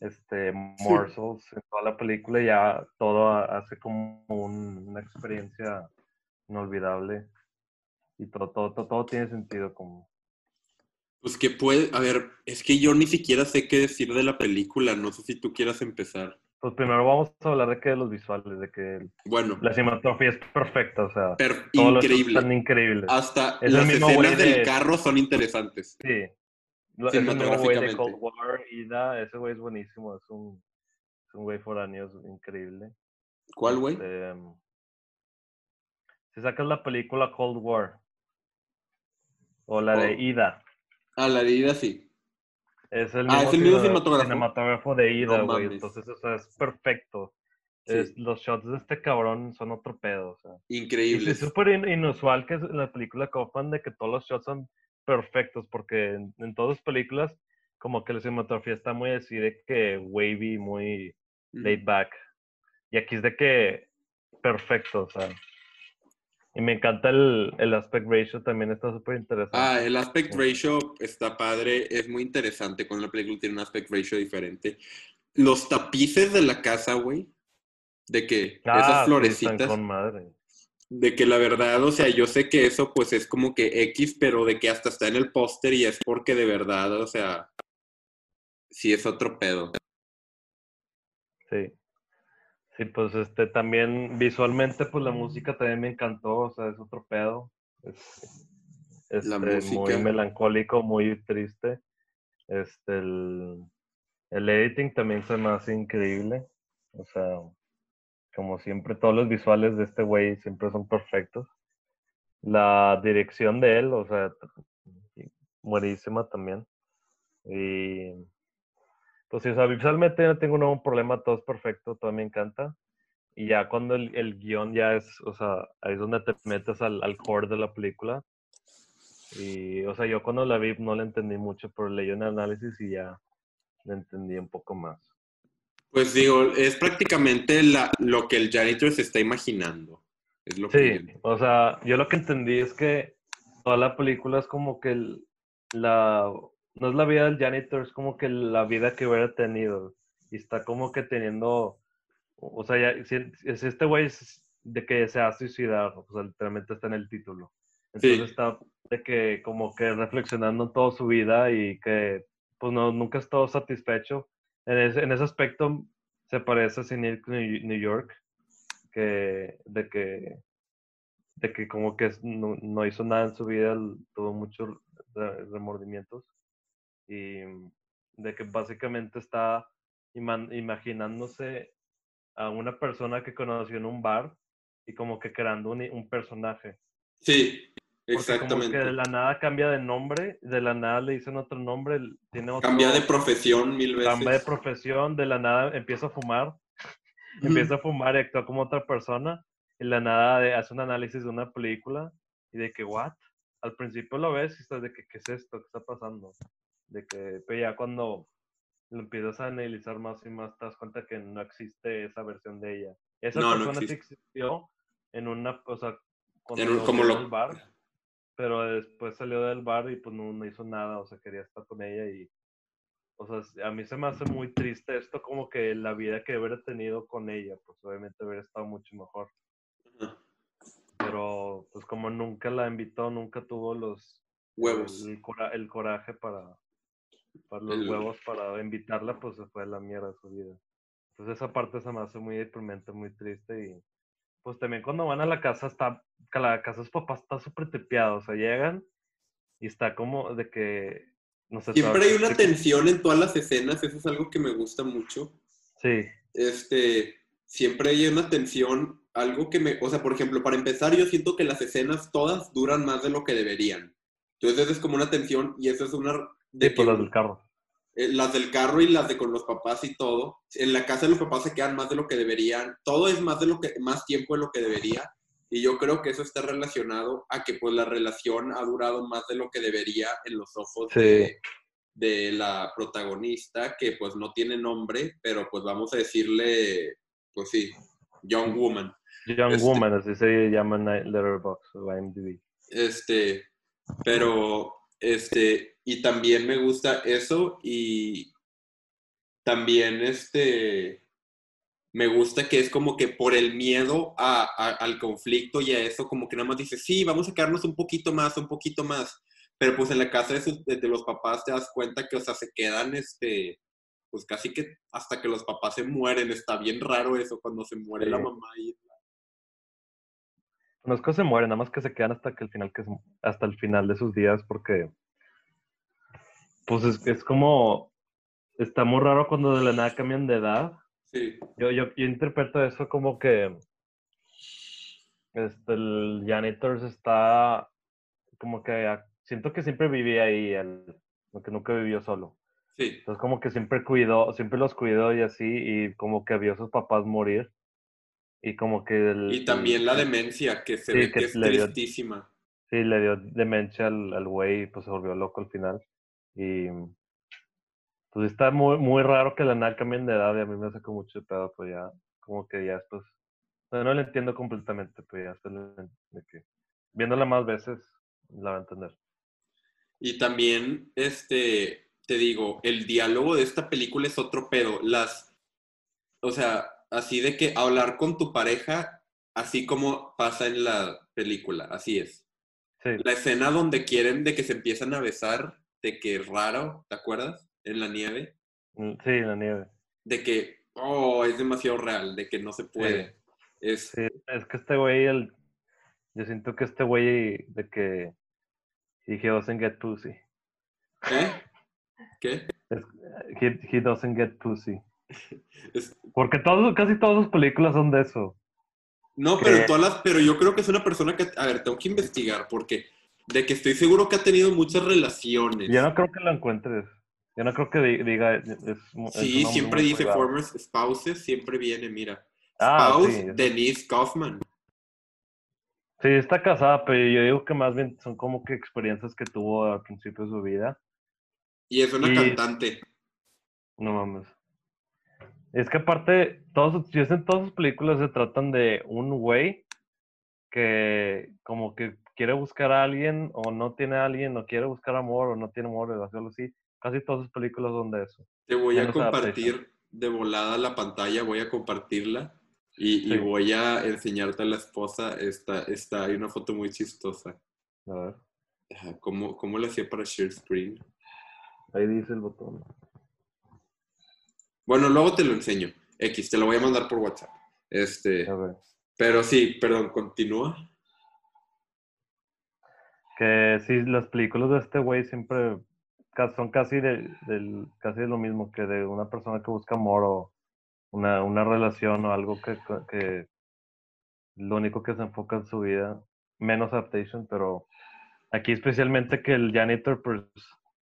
B: este morsels en toda la película y ya todo hace como una experiencia inolvidable y todo, todo, todo, todo tiene sentido como
A: pues que puede, a ver, es que yo ni siquiera sé qué decir de la película, no sé si tú quieras empezar.
B: Pues primero vamos a hablar de que de los visuales, de que
A: bueno,
B: la cinematografía es perfecta, o sea,
A: increíble.
B: están increíbles.
A: Hasta las escenas del carro son interesantes.
B: Sí. Es el mismo güey de Cold War, Ida, ese güey es buenísimo, es un, es un güey foráneo increíble.
A: ¿Cuál güey?
B: Este, si sacas la película Cold War o la de oh. Ida,
A: Ah, la de Ida sí.
B: Es el ah, mismo, cinematógrafo. de Ida, güey. Entonces, o sea, es perfecto. Es, los shots de este cabrón son otro pedo. O sea.
A: Increíble.
B: Es súper inusual que en la película copan de que todos los shots son perfectos, porque en, todas las películas, como que la cinematografía está muy así de que wavy, muy laid back. Y aquí es de que perfecto, o sea. Y me encanta el, el aspect ratio, también está súper interesante.
A: Ah, el aspect ratio está padre, es muy interesante cuando la película tiene un aspect ratio diferente. Los tapices de la casa, güey, de que ah, esas florecitas.
B: con madre.
A: De que la verdad, o sea, yo sé que eso pues es como que X, pero de que hasta está en el póster y es porque de verdad, o sea, sí es otro pedo.
B: Sí. Sí, pues este también visualmente pues la música también me encantó, o sea, es otro pedo. Es,
A: la
B: este, muy melancólico, muy triste. Este el, el editing también se me hace increíble. O sea, como siempre todos los visuales de este güey siempre son perfectos. La dirección de él, o sea, buenísima también. Y pues sí, o sea, visualmente no tengo ningún problema, todo es perfecto, todo me encanta. Y ya cuando el, el guion ya es, o sea, ahí es donde te metes al, al core de la película. Y, o sea, yo cuando la vi no la entendí mucho, pero leí un análisis y ya la entendí un poco más.
A: Pues digo, es prácticamente la, lo que el janitor se está imaginando. Es lo
B: sí, o sea, yo lo que entendí es que toda la película es como que el, la no es la vida del janitor, es como que la vida que hubiera tenido. Y está como que teniendo, o sea, ya, si, este güey es de que se ha suicidado, o sea, literalmente está en el título. Entonces está de que como que reflexionando en toda su vida y que pues no, nunca ha estado satisfecho. En ese, en ese aspecto se parece a Cynic New York, que de que de que como que no, no hizo nada en su vida, tuvo muchos remordimientos y de que básicamente está imaginándose a una persona que conoció en un bar y como que creando un, personaje.
A: Sí, exactamente.
B: Como que de la nada cambia de nombre, de la nada le dicen otro nombre, tiene
A: Cambia de profesión mil veces.
B: Cambia de profesión, de la nada empieza a fumar, empieza a fumar y actúa como otra persona, y la nada hace un análisis de una película y de que, ¿what? Al principio lo ves y estás de que, ¿qué es esto? ¿Qué está pasando? de que pero ya cuando lo empiezas a analizar más y más te das cuenta que no existe esa versión de ella. Esa persona sí existió en una, o sea,
A: cuando como lo...
B: del bar, pero después salió del bar y pues no, hizo nada, o sea, quería estar con ella y, o sea, a mí se me hace muy triste esto como que la vida que hubiera tenido con ella, pues obviamente hubiera estado mucho mejor. Pero pues como nunca la invitó, nunca tuvo los
A: huevos,
B: el coraje para para los huevos para invitarla, pues se fue a la mierda su vida. Entonces esa parte se me hace muy deprimente, muy triste y pues también cuando van a la casa está, la casa de sus papás está súper tepeado, o sea, llegan y está como de que,
A: no sé. Siempre hay una tensión en todas las escenas, eso es algo que me gusta mucho.
B: Sí.
A: Este, siempre hay una tensión, algo que me, o sea, por ejemplo, para empezar, yo siento que las escenas todas duran más de lo que deberían. Entonces es como una tensión y eso es una...
B: De sí, por las del carro.
A: Eh, las del carro y las de con los papás y todo. En la casa de los papás se quedan más de lo que deberían. Todo es más de lo que, más tiempo de lo que debería. Y yo creo que eso está relacionado a que pues la relación ha durado más de lo que debería en los ojos de, de, la protagonista, que pues no tiene nombre, pero pues vamos a decirle, pues sí, Young Woman.
B: Young este Woman, así se llama en Letterboxd o IMDb.
A: Este, pero este, y también me gusta eso y también este, me gusta que es como que por el miedo a, al conflicto y a eso, como que nada más dice, sí, vamos a quedarnos un poquito más, un poquito más. Pero pues en la casa de, de, los papás te das cuenta que, o sea, se quedan, este, pues casi que hasta que los papás se mueren. Está bien raro eso cuando se muere la mamá y
B: no es que se mueren, nada más que se quedan hasta que el final, que hasta el final de sus días, porque pues es, como está muy raro cuando de la nada cambian de edad.
A: Sí.
B: Yo, yo, interpreto eso como que este, el janitor está como que siento que siempre vivía ahí, el, que nunca vivió solo.
A: Sí.
B: Entonces como que siempre cuidó, siempre los cuidó y así, y como que vio a sus papás morir. Y como que...
A: y también la demencia, que se ve que, es tristísima.
B: sí, le dio demencia al güey y pues se volvió loco al final. Y pues está muy, muy raro que la NAC cambien de edad y a mí me hace como mucho pedo, pues ya, como que ya después, no, no lo entiendo completamente, pues ya después de que, viéndola más veces, la va a entender.
A: Y también, este, te digo, el diálogo de esta película es otro pedo. Las, o sea, así de que hablar con tu pareja, así como pasa en la película, así es. La escena donde quieren de que se empiezan a besar, de que es raro, ¿te acuerdas? En la nieve.
B: Mm, sí, en la nieve.
A: De que, oh, es demasiado real, de que no se puede. Es...
B: es que este güey, el... yo siento que este güey de que he doesn't get pussy.
A: ¿Qué? ¿Qué?
B: he, doesn't get pussy. Porque todos, casi todas sus películas son de eso.
A: No, pero todas las, pero yo creo que es una persona que, a ver, tengo que investigar porque de que estoy seguro que ha tenido muchas relaciones.
B: Yo no creo que la encuentres. Yo no creo que diga.
A: sí, siempre dice former spouses, siempre viene, mira. Ah, Spouse, Denise Kaufman.
B: Sí, está casada, pero yo digo que más bien son como que experiencias que tuvo al principio de su vida.
A: Y es una cantante.
B: No mames. Es que aparte, todos, yo sé, en todas sus películas se tratan de un güey que como que quiere buscar a alguien o no tiene a alguien o quiere buscar amor o no tiene amor o algo así. Casi todas sus películas son de eso.
A: Te voy a compartir de volada la pantalla, voy a compartirla y, voy a enseñarte a la esposa. Esta, esta, hay una foto muy chistosa.
B: A ver.
A: ¿Cómo, cómo le hacía para share screen?
B: Ahí dice el botón.
A: Bueno, luego te lo enseño. X, te lo voy a mandar por WhatsApp. Este, Pero sí, perdón, continúa.
B: Que sí, las películas de este güey siempre son casi de, del, casi lo mismo que de una persona que busca amor o una, una relación o algo que, que lo único que se enfoca en su vida, menos adaptation, pero aquí especialmente que el janitor, pues,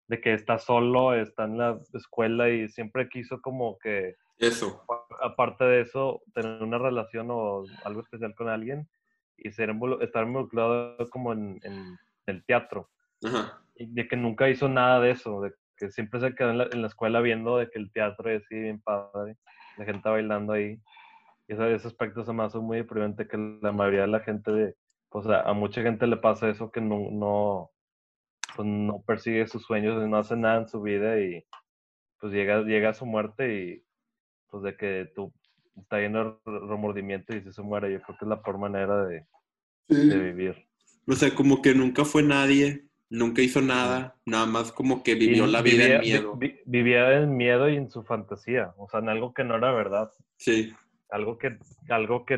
B: de que está solo, está en la escuela y siempre quiso como que...
A: Eso.
B: Aparte de eso, tener una relación o algo especial con alguien y ser estar involucrado como en el teatro. Y de que nunca hizo nada de eso, de que siempre se quedó en la, escuela viendo de que el teatro es así bien padre, la gente bailando ahí. Y ese, ese aspecto se me hace muy deprimente que la mayoría de la gente, de, pues a, mucha gente le pasa eso que no, no, pues, no persigue sus sueños no hace nada en su vida y pues llega, llega a su muerte y pues de que tú está lleno de remordimiento y si se muere, yo creo que es la peor manera de, de vivir.
A: O sea, como que nunca fue nadie Nunca hizo nada, nada más como que vivió la vida en miedo.
B: vivía en miedo y en su fantasía, o sea, en algo que no era verdad.
A: Sí.
B: Algo que, algo que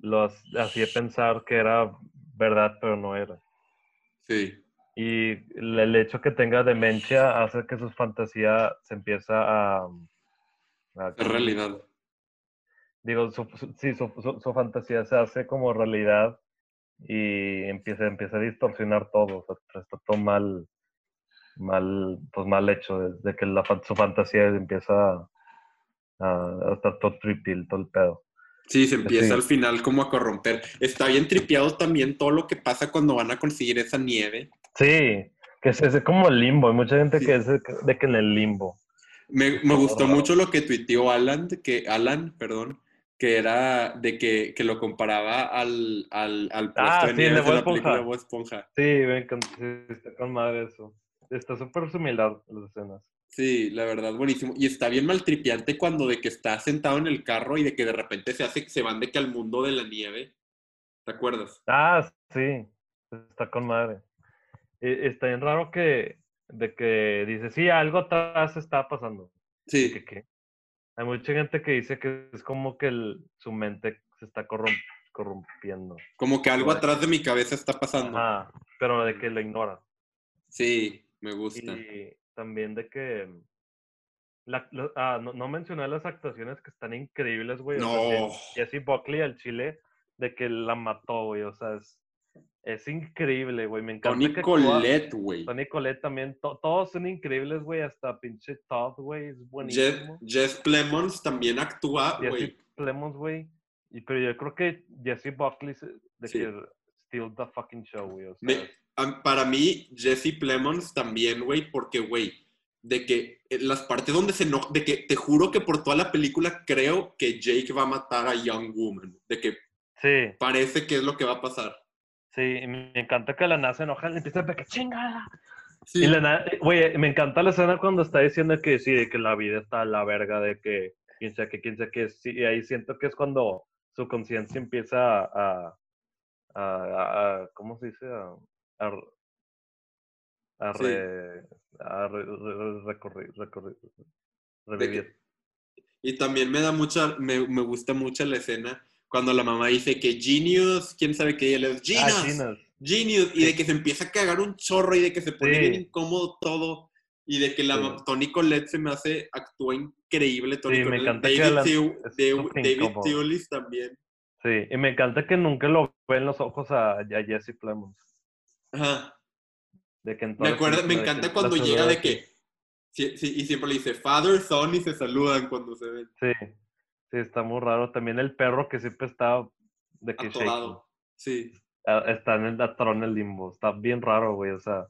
B: lo hacía pensar que era verdad, pero no era.
A: Sí.
B: Y el hecho que tenga demencia hace que su fantasía se empieza a...
A: a realidad.
B: Digo, su, sí, su, fantasía se hace como realidad y empieza, empieza a distorsionar todo. O sea, está todo mal, mal, pues mal hecho desde que la, su fantasía empieza a, a estar todo trippy, todo el pedo.
A: Sí, se empieza al final como a corromper. Está bien tripeado también todo lo que pasa cuando van a conseguir esa nieve.
B: Sí, que es, es como el limbo. Hay mucha gente que es de que en el limbo.
A: Me, me gustó mucho lo que tuiteó Alan, que, Alan, perdón, que era de que, que lo comparaba al, al, al
B: ah, de, de, la película Bob Esponja. Sí, me encanta, está con madre eso. Está súper similar las escenas.
A: Sí, la verdad, buenísimo. Y está bien maltripiante cuando de que está sentado en el carro y de que de repente se hace, se van de que al mundo de la nieve. ¿Te acuerdas?
B: Ah, sí. Está con madre. E, está bien raro que, de que dice, sí, algo atrás está pasando.
A: Sí.
B: Que, hay mucha gente que dice que es como que el, su mente se está corrompiendo.
A: Como que algo atrás de mi cabeza está pasando.
B: Ah, pero de que lo ignora.
A: Sí, me gusta.
B: Y también de que... La, ah, no, no, mencioné las actuaciones que están increíbles, güey.
A: No.
B: Jesse Buckley al Chile, de que la mató, güey. O sea, es, es increíble, güey. Me encanta.
A: Tony Colette, güey.
B: Tony Colette también. todos son increíbles, güey. Hasta pinche Todd, güey. Es buenísimo.
A: Jess, Plemons también actúa, güey. Jesse
B: Plemons, güey. Pero yo creo que Jesse Buckley de que steal the fucking show, güey. O
A: sea, para mí, Jesse Plemons también, güey, porque, güey, de que eh, las partes donde se no, de que te juro que por toda la película creo que Jake va a matar a Young Woman. De que
B: sí.
A: parece que es lo que va a pasar.
B: Sí, me encanta que la NASA se enoja y empieza a decir, chingada. Sí. Y la güey, me encanta la escena cuando está diciendo que sí, de que la vida está a la verga, de que quién sea que, quién sea que, sí, y ahí siento que es cuando su conciencia empieza a, a, a, ¿cómo se dice? A, a, a, re, a recorrer, recorrer, revivir.
A: Y también me da mucha, me, me gusta mucho la escena cuando la mamá dice que Genius, quién sabe qué es, ah, Genius, Genius, y de que se empieza a cagar un chorro y de que se pone bien incómodo todo, y de que la Tony Colette se me hace, actúa increíble, Tony
B: Me encanta
A: David, David también.
B: Sí, y me encanta que nunca lo ven los ojos a, a Jesse Plemons.
A: Ajá. De que me acuerdo, me encanta cuando llega de que, sí, y siempre le dice Father, Son y se saludan cuando se ven.
B: Sí. Sí, está muy raro. También el perro que siempre está de que
A: Sí.
B: Ah, está en el atorón en el limbo. Está bien raro, güey. O sea,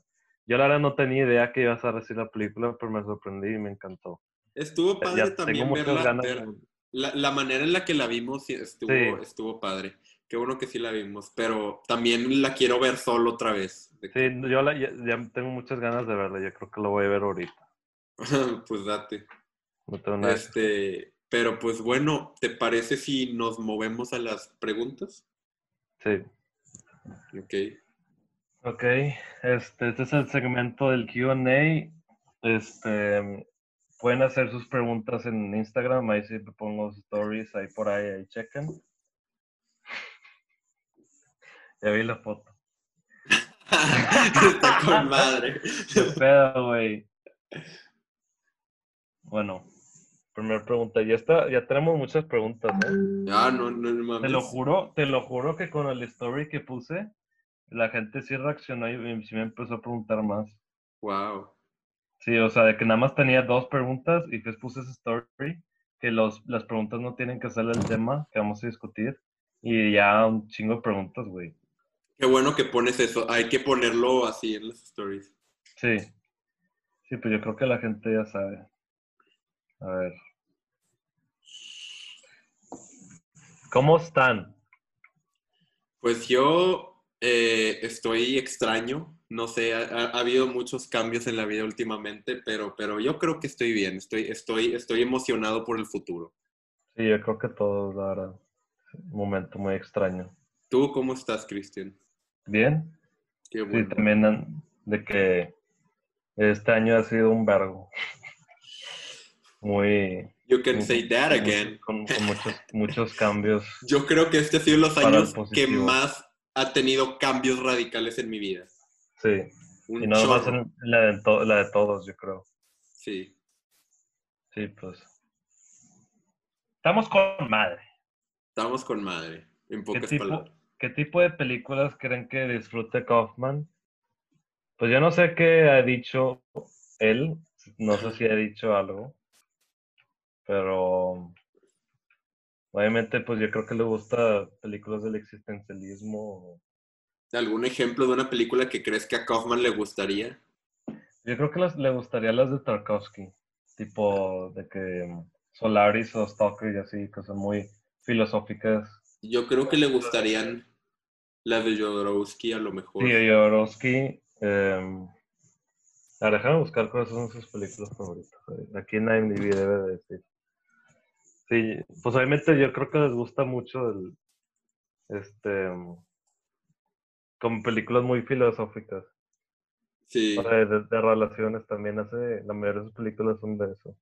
B: yo la verdad no tenía idea que ibas a recibir la película, pero me sorprendí y me encantó.
A: Estuvo padre también verla. la, manera en la que la vimos estuvo, estuvo padre. Qué bueno que sí la vimos, pero también la quiero ver solo otra vez.
B: Sí, yo ya, tengo muchas ganas de verla. Yo creo que lo voy a ver ahorita.
A: pues date. Este, pero pues bueno, ¿te parece si nos movemos a las preguntas?
B: Sí.
A: Ok.
B: Ok, este, este es el segmento del QA. Este, pueden hacer sus preguntas en Instagram, ahí siempre pongo stories, ahí por ahí, ahí chequen. Ya vi la foto.
A: Está con madre.
B: Qué pedo, güey. Bueno, Primera pregunta, ya está, ya tenemos muchas preguntas, ¿eh?
A: Ah, no, no, no
B: Te lo juro, te lo juro que con el story que puse, la gente sí reaccionó y sí me empezó a preguntar más.
A: Wow.
B: Sí, o sea, de que nada más tenía dos preguntas y después puse ese story, que los, las preguntas no tienen que ser el tema que vamos a discutir. Y ya un chingo de preguntas, güey.
A: Qué bueno que pones eso. Hay que ponerlo así en las stories.
B: Sí. Sí, pues yo creo que la gente ya sabe. A ver. ¿Cómo están?
A: Pues yo eh, estoy extraño. No sé, ha, habido muchos cambios en la vida últimamente, pero, pero yo creo que estoy bien. Estoy, estoy, estoy emocionado por el futuro.
B: Sí, yo creo que todos, la Un momento muy extraño.
A: ¿Tú cómo estás, Cristian?
B: Bien. Sí, también de que este año ha sido un vergo. Muy...
A: You can say that again.
B: Con, muchos, muchos cambios.
A: Yo creo que este ha sido los años que más ha tenido cambios radicales en mi vida.
B: Sí. y no más en la de, la de todos, yo creo.
A: Sí.
B: Sí, pues. Estamos con madre.
A: Estamos con madre, en pocas palabras.
B: ¿Qué tipo de películas creen que disfrute Kaufman? Pues yo no sé qué ha dicho él, no sé si ha dicho algo, pero obviamente pues yo creo que le gusta películas del existencialismo.
A: ¿Algún ejemplo de una película que crees que a Kaufman le gustaría?
B: Yo creo que le gustaría las de Tarkovsky, tipo de que Solaris o Stalker y así, que son muy filosóficas.
A: Yo creo que le gustarían las de Jodorowsky a lo mejor.
B: Sí, Jodorowsky eh, déjame buscar cuáles son sus películas favoritas. Aquí en IMDb debe de decir. Sí, pues obviamente yo creo que les gusta mucho el, este, como películas muy filosóficas.
A: Sí.
B: De, relaciones también hace, la mayoría de sus películas son de eso.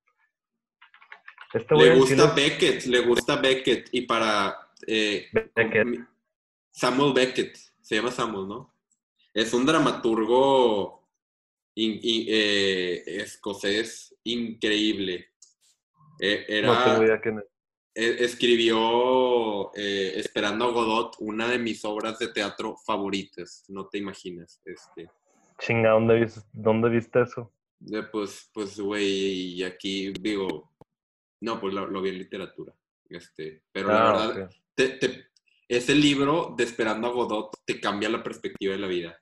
A: Este le gusta Beckett, le gusta Beckett y para eh, Samuel Beckett, se llama Samuel, ¿no? Es un dramaturgo eh, escocés increíble. E, era, e, escribió eh, Esperando a Godot, una de mis obras de teatro favoritas, no te imaginas. Este.
B: Chinga, ¿dónde viste, dónde viste eso?
A: pues, pues, güey, aquí digo, no, pues lo, vi en literatura. Este, pero la ah, verdad, ese libro de Esperando a Godot te cambia la perspectiva de la vida.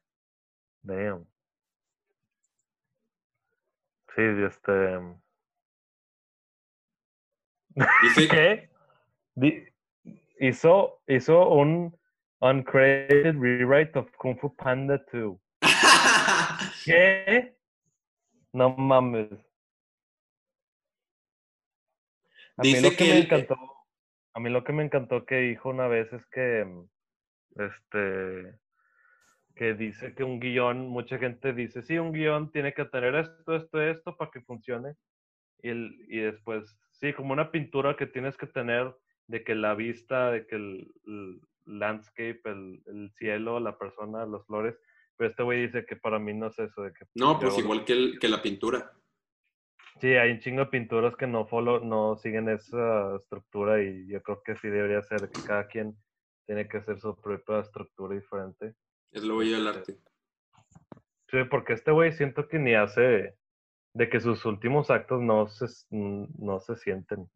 B: Damn. Sí, este. ¿Qué? hizo, hizo un uncredited rewrite of Kung Fu Panda 2. ¿Qué? No mames. A mí lo que, me encantó, a mí lo que me encantó que dijo una vez es que este que dice que un guion, mucha gente dice, sí, un guion tiene que tener esto, esto, esto para que funcione. Y, el, y después, sí, como una pintura que tienes que tener de que la vista, de que el, landscape, el, el, cielo, la persona, las flores. Pero este güey dice que para mí no es eso. De que,
A: no, pues igual que, el, que la pintura.
B: Sí, hay un chingo de pinturas que no follow, no siguen esa estructura y yo creo que sí debería ser que cada quien tiene que hacer su propia estructura diferente.
A: Es lo voy al arte.
B: Sí, porque este güey siento que ni hace de que sus últimos actos no se, no se sienten.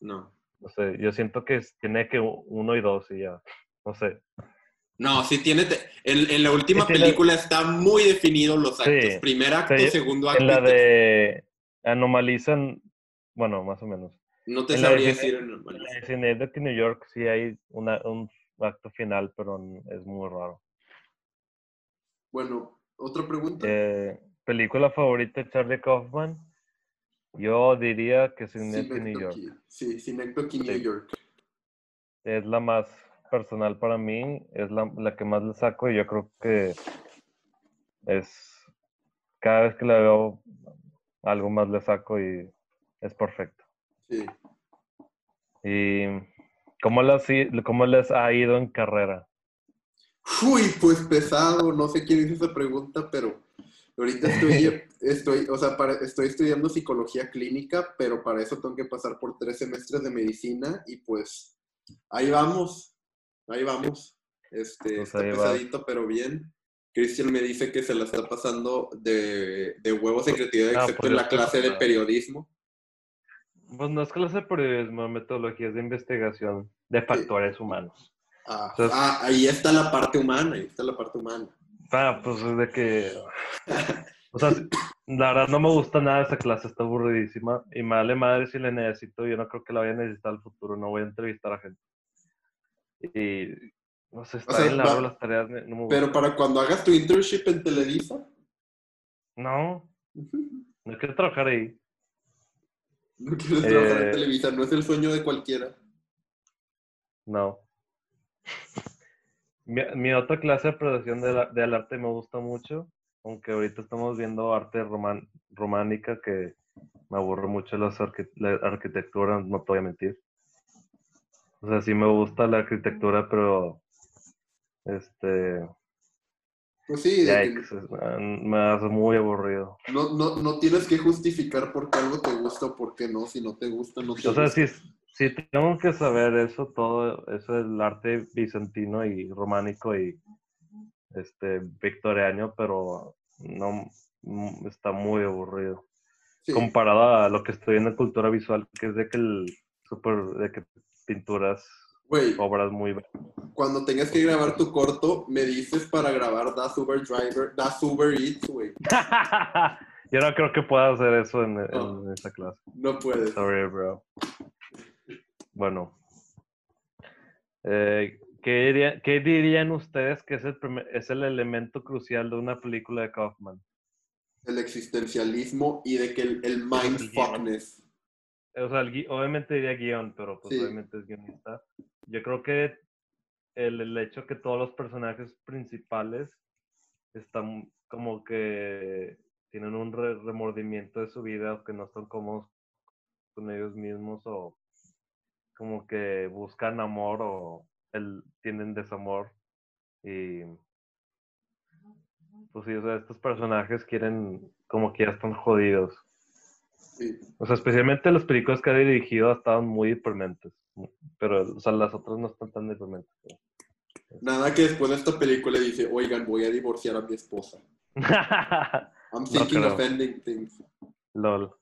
A: No.
B: No sé, yo siento que tiene que uno y dos y ya. No sé.
A: No, sí tiene. En, la última película está muy definido los actos. Primer acto, segundo acto.
B: En la de Anomalizan, bueno, más o menos.
A: No te sabría decir en
B: En de New York sí hay una, un acto final, pero es muy raro.
A: Bueno, otra pregunta.
B: Eh, ¿Película favorita de Charlie Kaufman? Yo diría que Synecdoche, New York.
A: Sí, Synecdoche, New York.
B: Es la más personal para mí, es la, la, que más le saco y yo creo que es cada vez que la veo algo más le saco y es perfecto.
A: Sí.
B: ¿Y cómo les, cómo les ha ido en carrera?
A: Uy, pues pesado, no sé quién hizo esa pregunta, pero ahorita estoy, estoy, o sea, estoy estudiando psicología clínica, pero para eso tengo que pasar por tres semestres de medicina y pues ahí vamos, ahí vamos. Este, pues está pesadito, pero bien. Cristian me dice que se la está pasando de, de huevos en creatividad, excepto pues en la clase de periodismo.
B: Pues no es clase de periodismo, metodologías de investigación de factores humanos.
A: Ah, ah, ahí está la parte humana, ahí está la parte humana.
B: Ah, pues es de que. O sea, la verdad no me gusta nada esa clase, está aburridísima. Y me vale madre si le necesito, yo no creo que la vaya a necesitar al futuro, no voy a entrevistar a gente. Y. No sé, está en la las tareas.
A: pero para cuando hagas tu internship en Televisa.
B: No. No quiero trabajar ahí.
A: No quiero trabajar en eh, Televisa, no es el sueño de cualquiera.
B: No. Mi, otra clase de producción del arte me gusta mucho, aunque ahorita estamos viendo arte románica que me aburre mucho las la arquitectura, no te voy a mentir. O sea, sí me gusta la arquitectura, pero este
A: pues sí,
B: me hace muy aburrido.
A: No, no, no tienes que justificar por qué algo te gusta o por qué no. Si no te gusta, no te
B: O sea, si, si tengo que saber eso, todo eso es el arte bizantino y románico y este victoriano, pero no mm, está muy aburrido. Comparado a lo que estoy viendo en cultura visual, que es de que el super, de que pinturas obras muy
A: Cuando tengas que grabar tu corto, me dices para grabar Das Uber Driver, Das Uber Eats, güey.
B: Yo no creo que pueda hacer eso en, esa clase.
A: No puedes.
B: Sorry, bro. Bueno. Eh, ¿qué, ¿qué, dirían ustedes que es el, es el elemento crucial de una película de Kaufman?
A: El existencialismo y de que el, el mindfuckness.
B: O sea, obviamente diría guion, pero pues obviamente es guionista. Yo creo que el, el, hecho que todos los personajes principales están como que tienen un remordimiento de su vida o que no están cómodos con ellos mismos o como que buscan amor o el, tienen desamor y pues sí, o sea, estos personajes quieren como que ya están jodidos o sea, especialmente los películas que ha dirigido estaban muy deprimentes. Pero, o sea, las otras no están tan deprimentes.
A: Nada que después de esta película dice, oigan, voy a divorciar a mi esposa. I'm thinking of ending things.
B: LOL.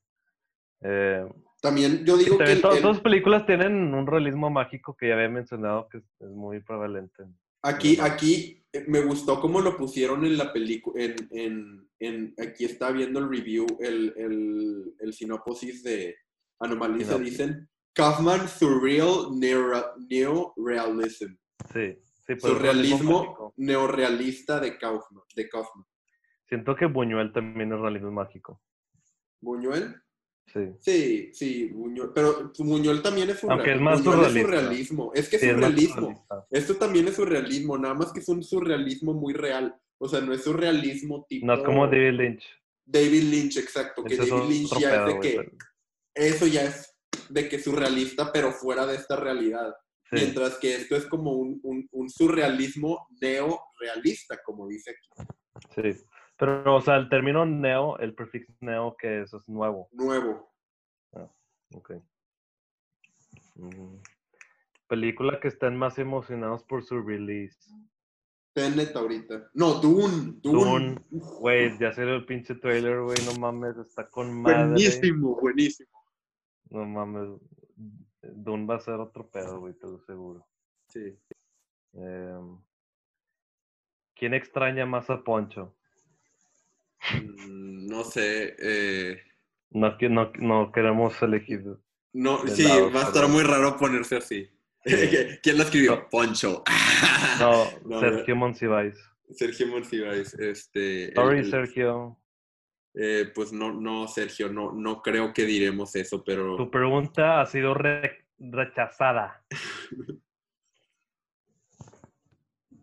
B: Eh,
A: también yo digo que...
B: todas las películas tienen un realismo mágico que ya había mencionado que es muy prevalente.
A: Aquí, aquí eh, me gustó cómo lo pusieron en la película, en, en, en, aquí está viendo el review, el, el, el sinopsis de Anomalisa, dicen, Kaufman Surreal Neorealism.
B: Sí, sí, pues
A: Surrealismo neorealista de Kaufman, de Kaufman.
B: Siento que Buñuel también es realismo mágico.
A: ¿Buñuel?
B: Sí.
A: Sí, sí, Buñuel. Pero Buñuel también es surrealismo.
B: Aunque es más
A: surrealismo. Es que es surrealismo. Esto también es surrealismo, nada más que es un surrealismo muy real. O sea, no es surrealismo tipo.
B: No es como David Lynch.
A: David Lynch, exacto. Que David Lynch ya es de que. Eso ya es de que surrealista, pero fuera de esta realidad. Mientras que esto es como un, un, un surrealismo neorealista, como dice aquí.
B: Sí. Pero, o sea, el término neo, el prefixo neo, que es? Es nuevo.
A: Nuevo.
B: Ah, ok. Mm. Película que estén más emocionados por su release.
A: Tenet ahorita. No, Dune. Dune.
B: Güey, ya salió el pinche trailer, güey. No mames, está con madre.
A: Buenísimo, buenísimo.
B: No mames. Dune va a ser otro pedo, güey, te lo seguro.
A: Sí.
B: Em, ¿Quién extraña más a Poncho?
A: Mm, no sé. Eh...
B: No, no, no queremos elegir.
A: No, sí, va a estar muy raro ponerse así. ¿Quién lo escribió? Poncho.
B: no, Sergio Monsiváis.
A: Sergio Monsiváis. Este,
B: Sorry, Sergio.
A: Eh, pues no, no, Sergio, no, no creo que diremos eso, pero.
B: Tu pregunta ha sido rechazada.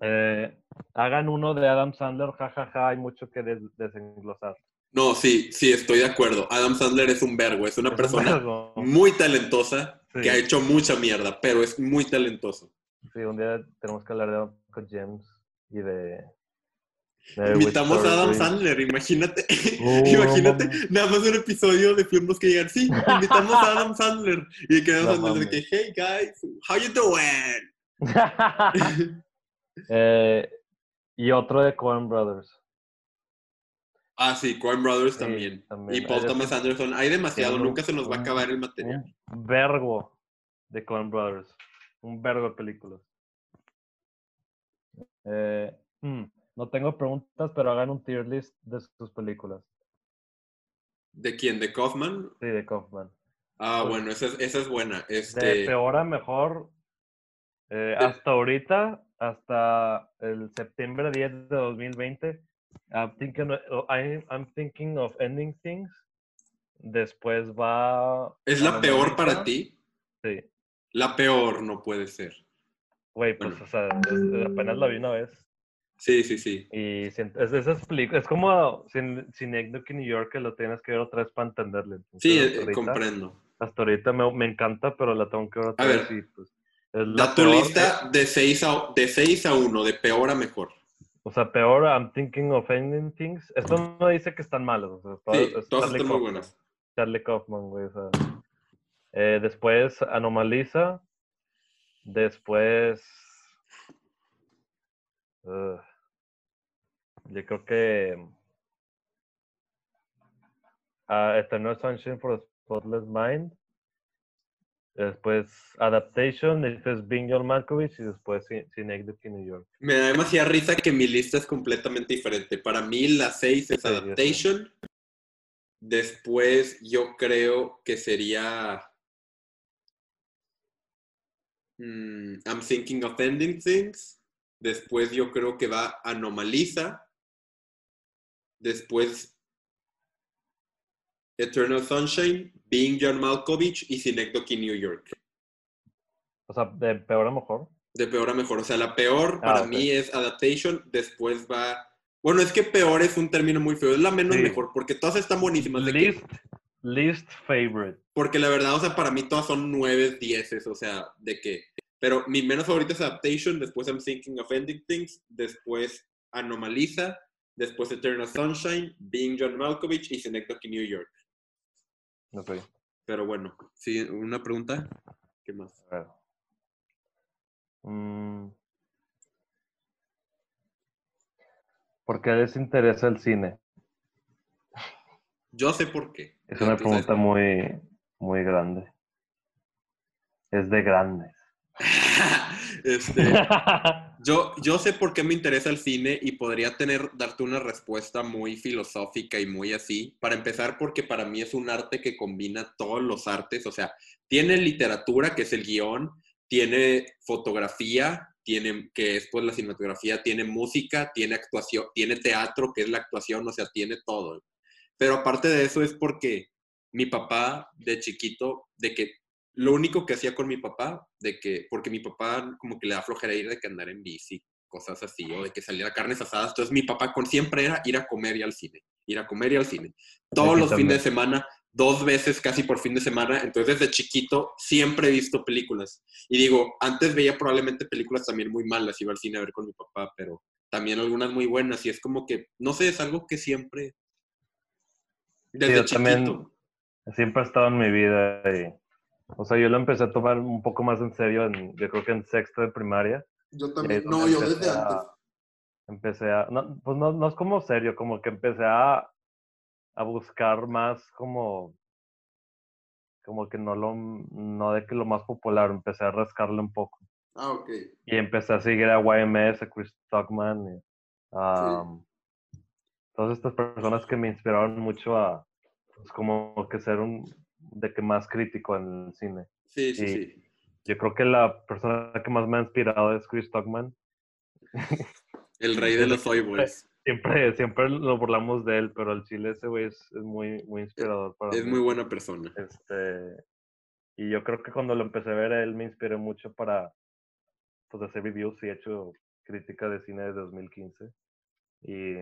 B: eh, hagan uno de Adam Sandler, jajaja, hay mucho que desenglosar.
A: No, sí, sí, estoy de acuerdo. Adam Sandler es un vergo, es una persona muy talentosa que ha hecho mucha mierda, pero es muy talentoso.
B: Sí, un día tenemos que hablar de James y de...
A: Invitamos a Adam Sandler, imagínate, uh, imagínate, nada más un episodio de filmes que llegan, sí, invitamos a Adam Sandler y que Adam Sandler de que, hey guys, how you doing?
B: eh, y otro de Coen Brothers.
A: Ah, sí, Coen Brothers también. Y Paul Thomas Anderson. Hay demasiado, nunca se nos va a acabar el material.
B: Un vergo de Coen Brothers. Un vergo de películas. Eh, hmm, no tengo preguntas, pero hagan un tier list de sus películas.
A: ¿De quién? ¿De Kaufman?
B: Sí, de Kaufman.
A: Ah, bueno, esa es, esa es buena. Este...
B: De peor a mejor. Eh, hasta ahorita, hasta el septiembre 10 de 2020, I'm thinking, I'm thinking of ending things. Después va.
A: ¿Es la peor para ti?
B: Sí.
A: La peor no puede ser.
B: Güey, pues, o sea, apenas la vi una vez.
A: Sí, sí, sí.
B: Y es, películas, es como sin, sin New York que lo tienes que ver otra vez para entenderle.
A: sí, eh, comprendo.
B: Hasta ahorita me, me, encanta, pero la tengo que ver otra vez. y, pues,
A: da tu lista de 6 a, de 6 a 1, de peor a mejor.
B: O sea, peor, I'm thinking of ending things. Esto no dice que están malos. O sea,
A: sí, todas están muy buenas.
B: Charlie Kaufman, güey. O sea. eh, después, Anomaliza. Después. Uh, yo creo que. Uh, Eternal Sunshine for the Spotless Mind. Después Adaptation, después Being John Malkovich y después Synecdoche, New York.
A: Me da demasiada risa que mi lista es completamente diferente. Para mí la 6 es Adaptation. Después yo creo que sería... Mm, I'm Thinking of Ending Things. Después yo creo que va Anomaliza. Después Eternal Sunshine, Being John Malkovich y Synecdoche, New York.
B: O sea, de peor a mejor.
A: De peor a mejor. O sea, la peor ah, para mí es Adaptation, después va... Bueno, es que peor es un término muy feo, es la menos mejor, porque todas están buenísimas.
B: least, least favorite.
A: Porque la verdad, o sea, para mí todas son nueve, dieces, o sea, de que... Pero mi menos favorita es Adaptation, después I'm Thinking of Ending Things, después Anomaliza, después Eternal Sunshine, Being John Malkovich y Synecdoche, New York. Pero bueno, sí, una pregunta. ¿Qué más?
B: Mm. ¿Por qué les interesa el cine?
A: Yo sé por qué.
B: Es una pregunta muy, muy grande. Es de grandes.
A: este, yo, yo sé por qué me interesa el cine y podría tener, darte una respuesta muy filosófica y muy así. Para empezar, porque para mí es un arte que combina todos los artes. O sea, tiene literatura, que es el guion, tiene fotografía, tiene, que es pues la cinematografía, tiene música, tiene actuación, tiene teatro, que es la actuación, o sea, tiene todo. Pero aparte de eso es porque mi papá de chiquito, de que lo único que hacía con mi papá, de que, porque mi papá como que le da flojera ir de que andar en bici, cosas así, o de que saliera carnes asadas. Entonces mi papá con siempre era ir a comer y al cine, ir a comer y al cine. Todos los fines de semana, dos veces casi por fin de semana. Entonces desde chiquito siempre he visto películas. Y digo, antes veía probablemente películas también muy malas, iba al cine a ver con mi papá, pero también algunas muy buenas. Y es como que, no sé, es algo que siempre...
B: Desde chiquito. También siempre ha estado en mi vida y o sea, yo lo empecé a tomar un poco más en serio, en, yo creo que en sexto de primaria.
A: Yo también, no, yo desde antes.
B: Empecé a, no, pues no, no es como serio, como que empecé a, a buscar más como, como que no lo, no de que lo más popular, empecé a rascarle un poco.
A: Ah, ok.
B: Y empecé a seguir a YMS, a Chris Stockman, y, todas estas personas que me inspiraron mucho a, pues como que ser un, de que más crítico en el cine.
A: Sí, sí, sí.
B: Yo creo que la persona que más me ha inspirado es Chris Stockman.
A: El rey de los boys.
B: Siempre, siempre lo burlamos de él, pero el chile ese güey es, muy, muy inspirador para
A: Es muy buena persona.
B: Este, y yo creo que cuando lo empecé a ver, él me inspiró mucho para pues, hacer reviews y he hecho crítica de cine de 2015. Y,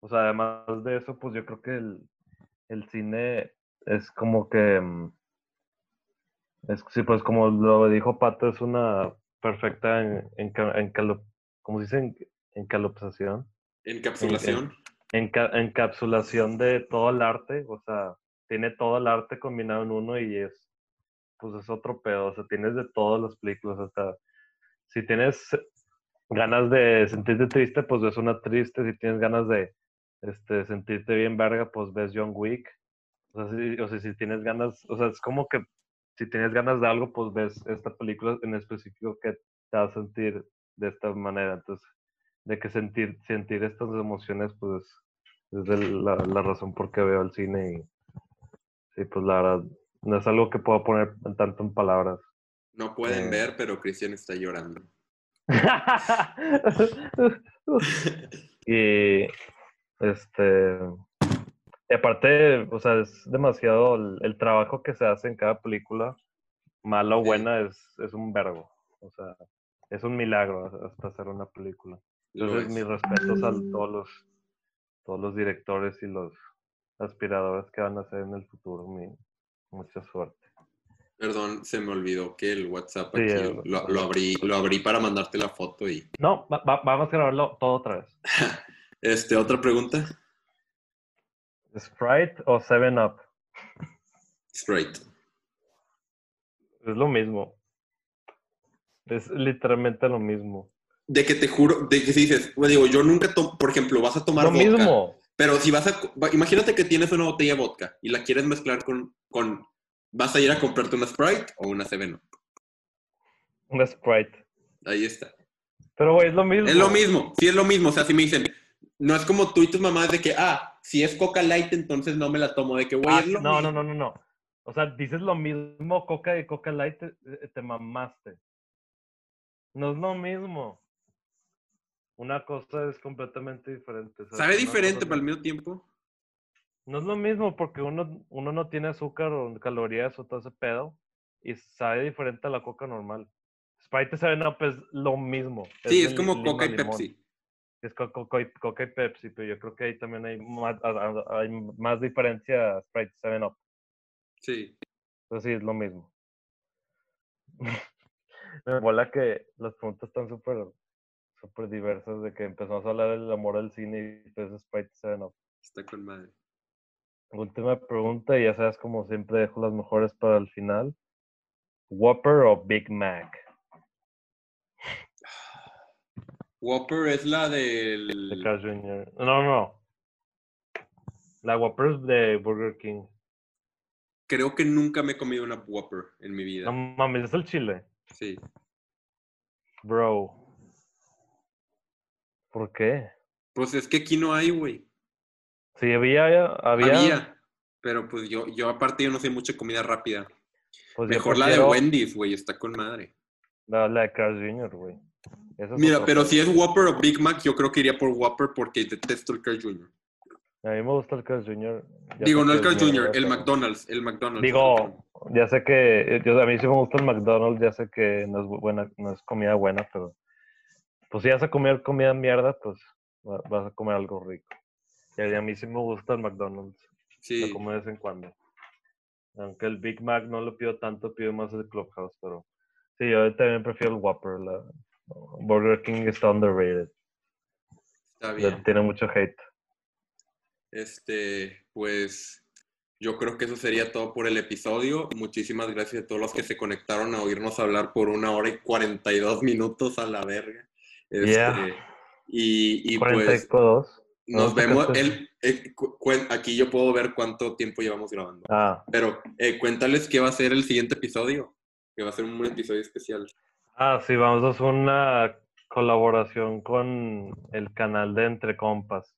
B: pues además de eso, pues yo creo que el, el cine es como que, mm, es, sí, pues como lo dijo Pato, es una perfecta en, en, en ¿cómo se dice? Encapsulación.
A: Encapsulación.
B: En, encapsulación de todo el arte, o sea, tiene todo el arte combinado en uno y es, pues es otro pedo, o sea, tienes de todas las películas, hasta si tienes ganas de sentirte triste, pues ves una triste, si tienes ganas de este, sentirte bien verga, pues ves John Wick, o sea, si, tienes ganas, o sea, es como que si tienes ganas de algo, pues ves esta película en específico que te va a sentir de esta manera. Entonces, de que sentir, sentir estas emociones, pues es la, la, razón por qué veo el cine y pues la verdad, no es algo que pueda poner tanto en palabras.
A: No pueden eh. ver, pero Cristian está llorando.
B: y este y aparte, o sea, es demasiado el, trabajo que se hace en cada película, mala o buena, es, es un verbo. O sea, es un milagro hasta hacer una película. Entonces, mis respetos a todos los, todos los directores y los aspiradores que van a hacer en el futuro. mucha suerte.
A: Perdón, se me olvidó que el WhatsApp aquí lo, abrí, lo abrí para mandarte la foto y.
B: No, vamos a grabarlo todo otra vez.
A: este, otra pregunta.
B: ¿Sprite o 7-Up?
A: Sprite.
B: Es lo mismo. Es literalmente lo mismo.
A: De que te juro, de que si dices, digo, yo nunca tomo, por ejemplo, vas a tomar
B: lo mismo.
A: Pero si vas a, imagínate que tienes una botella de vodka y la quieres mezclar con, con ¿vas a ir a comprarte una Sprite o una Seven
B: Una Sprite.
A: Ahí está.
B: Pero, güey, es lo mismo.
A: Es lo mismo, sí es lo mismo. O sea, si me dicen, no es como tú y tus mamás de que, ah, si es Coca Light, entonces no me la tomo. De que, güey,
B: ah,
A: es lo
B: no,
A: mismo.
B: No, no, no, no. O sea, dices lo mismo, Coca y Coca Light, te, te mamaste. No es lo mismo. Una cosa es completamente diferente.
A: ¿Sabe diferente para el mismo tiempo?
B: No es lo mismo porque uno, uno no tiene azúcar o calorías o todo ese pedo y sabe diferente a la coca normal. Sprite sabe no, pues lo mismo.
A: Sí, es, como coca y Pepsi.
B: Es coca y, coca y Pepsi, pero yo creo que ahí también hay más, hay más diferencia Sprite 7 Up.
A: Sí.
B: Pues sí, es lo mismo. Me mola que las preguntas están súper súper diversas de que empezamos a hablar del amor al cine y después Sprite 7 Up.
A: Está con madre.
B: Última pregunta, y ya sabes, como siempre dejo las mejores para el final. ¿Whopper o Big Mac?
A: Whopper es la del.
B: De Carl Jr. No, no. La Whopper es de Burger King.
A: Creo que nunca me he comido una Whopper en mi vida.
B: No mames, es el chile.
A: Sí.
B: Bro. ¿Por qué?
A: Pues es que aquí no hay, güey.
B: Sí, había, había.
A: Había, pero pues yo, yo aparte yo no sé mucha comida rápida. Pues Mejor la de Wendy's, güey, está con madre.
B: La, de Carl Jr., güey.
A: Mira, pero si es Whopper o Big Mac, yo creo que iría por Whopper porque detesto el Carl Jr.
B: A mí me gusta el Carl Jr.
A: Digo, no el Carl Jr., el McDonald's, el McDonald's.
B: Digo, ya sé que, yo, a mí sí me gusta el McDonald's, ya sé que no es buena, no es comida buena, pero pues si vas a comer comida mierda, pues vas a comer algo rico. Y a mí sí me gusta el McDonald's. Sí. Lo como de vez en cuando. Aunque el Big Mac no lo pido tanto, pido más el Clubhouse, pero sí, yo también prefiero el Whopper. La, Burger King está underrated.
A: Está bien.
B: Tiene mucho hate.
A: Este, pues yo creo que eso sería todo por el episodio. Muchísimas gracias a todos los que se conectaron a oírnos hablar por una hora y 42 minutos a la verga. Este, y, y 42. pues nos vemos. El, aquí yo puedo ver cuánto tiempo llevamos grabando.
B: Ah.
A: Pero eh, cuéntales qué va a ser el siguiente episodio. Que va a ser un episodio especial.
B: Ah, sí, vamos a hacer una colaboración con el canal de Entre Compas.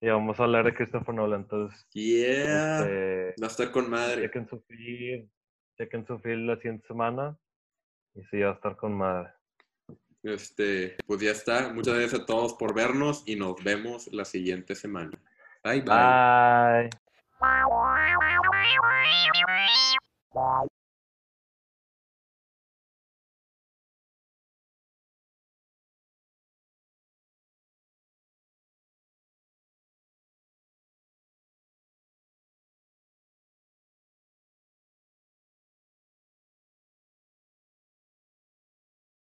B: Y vamos a hablar de Christopher Nolan. Entonces,
A: yeah. Este, va a estar con madre.
B: Chequen su feed, chequen su feed la siguiente semana. Y sí, va a estar con madre.
A: Este, pues ya está. Muchas gracias a todos por vernos y nos vemos la siguiente semana. Bye
B: bye. Bye.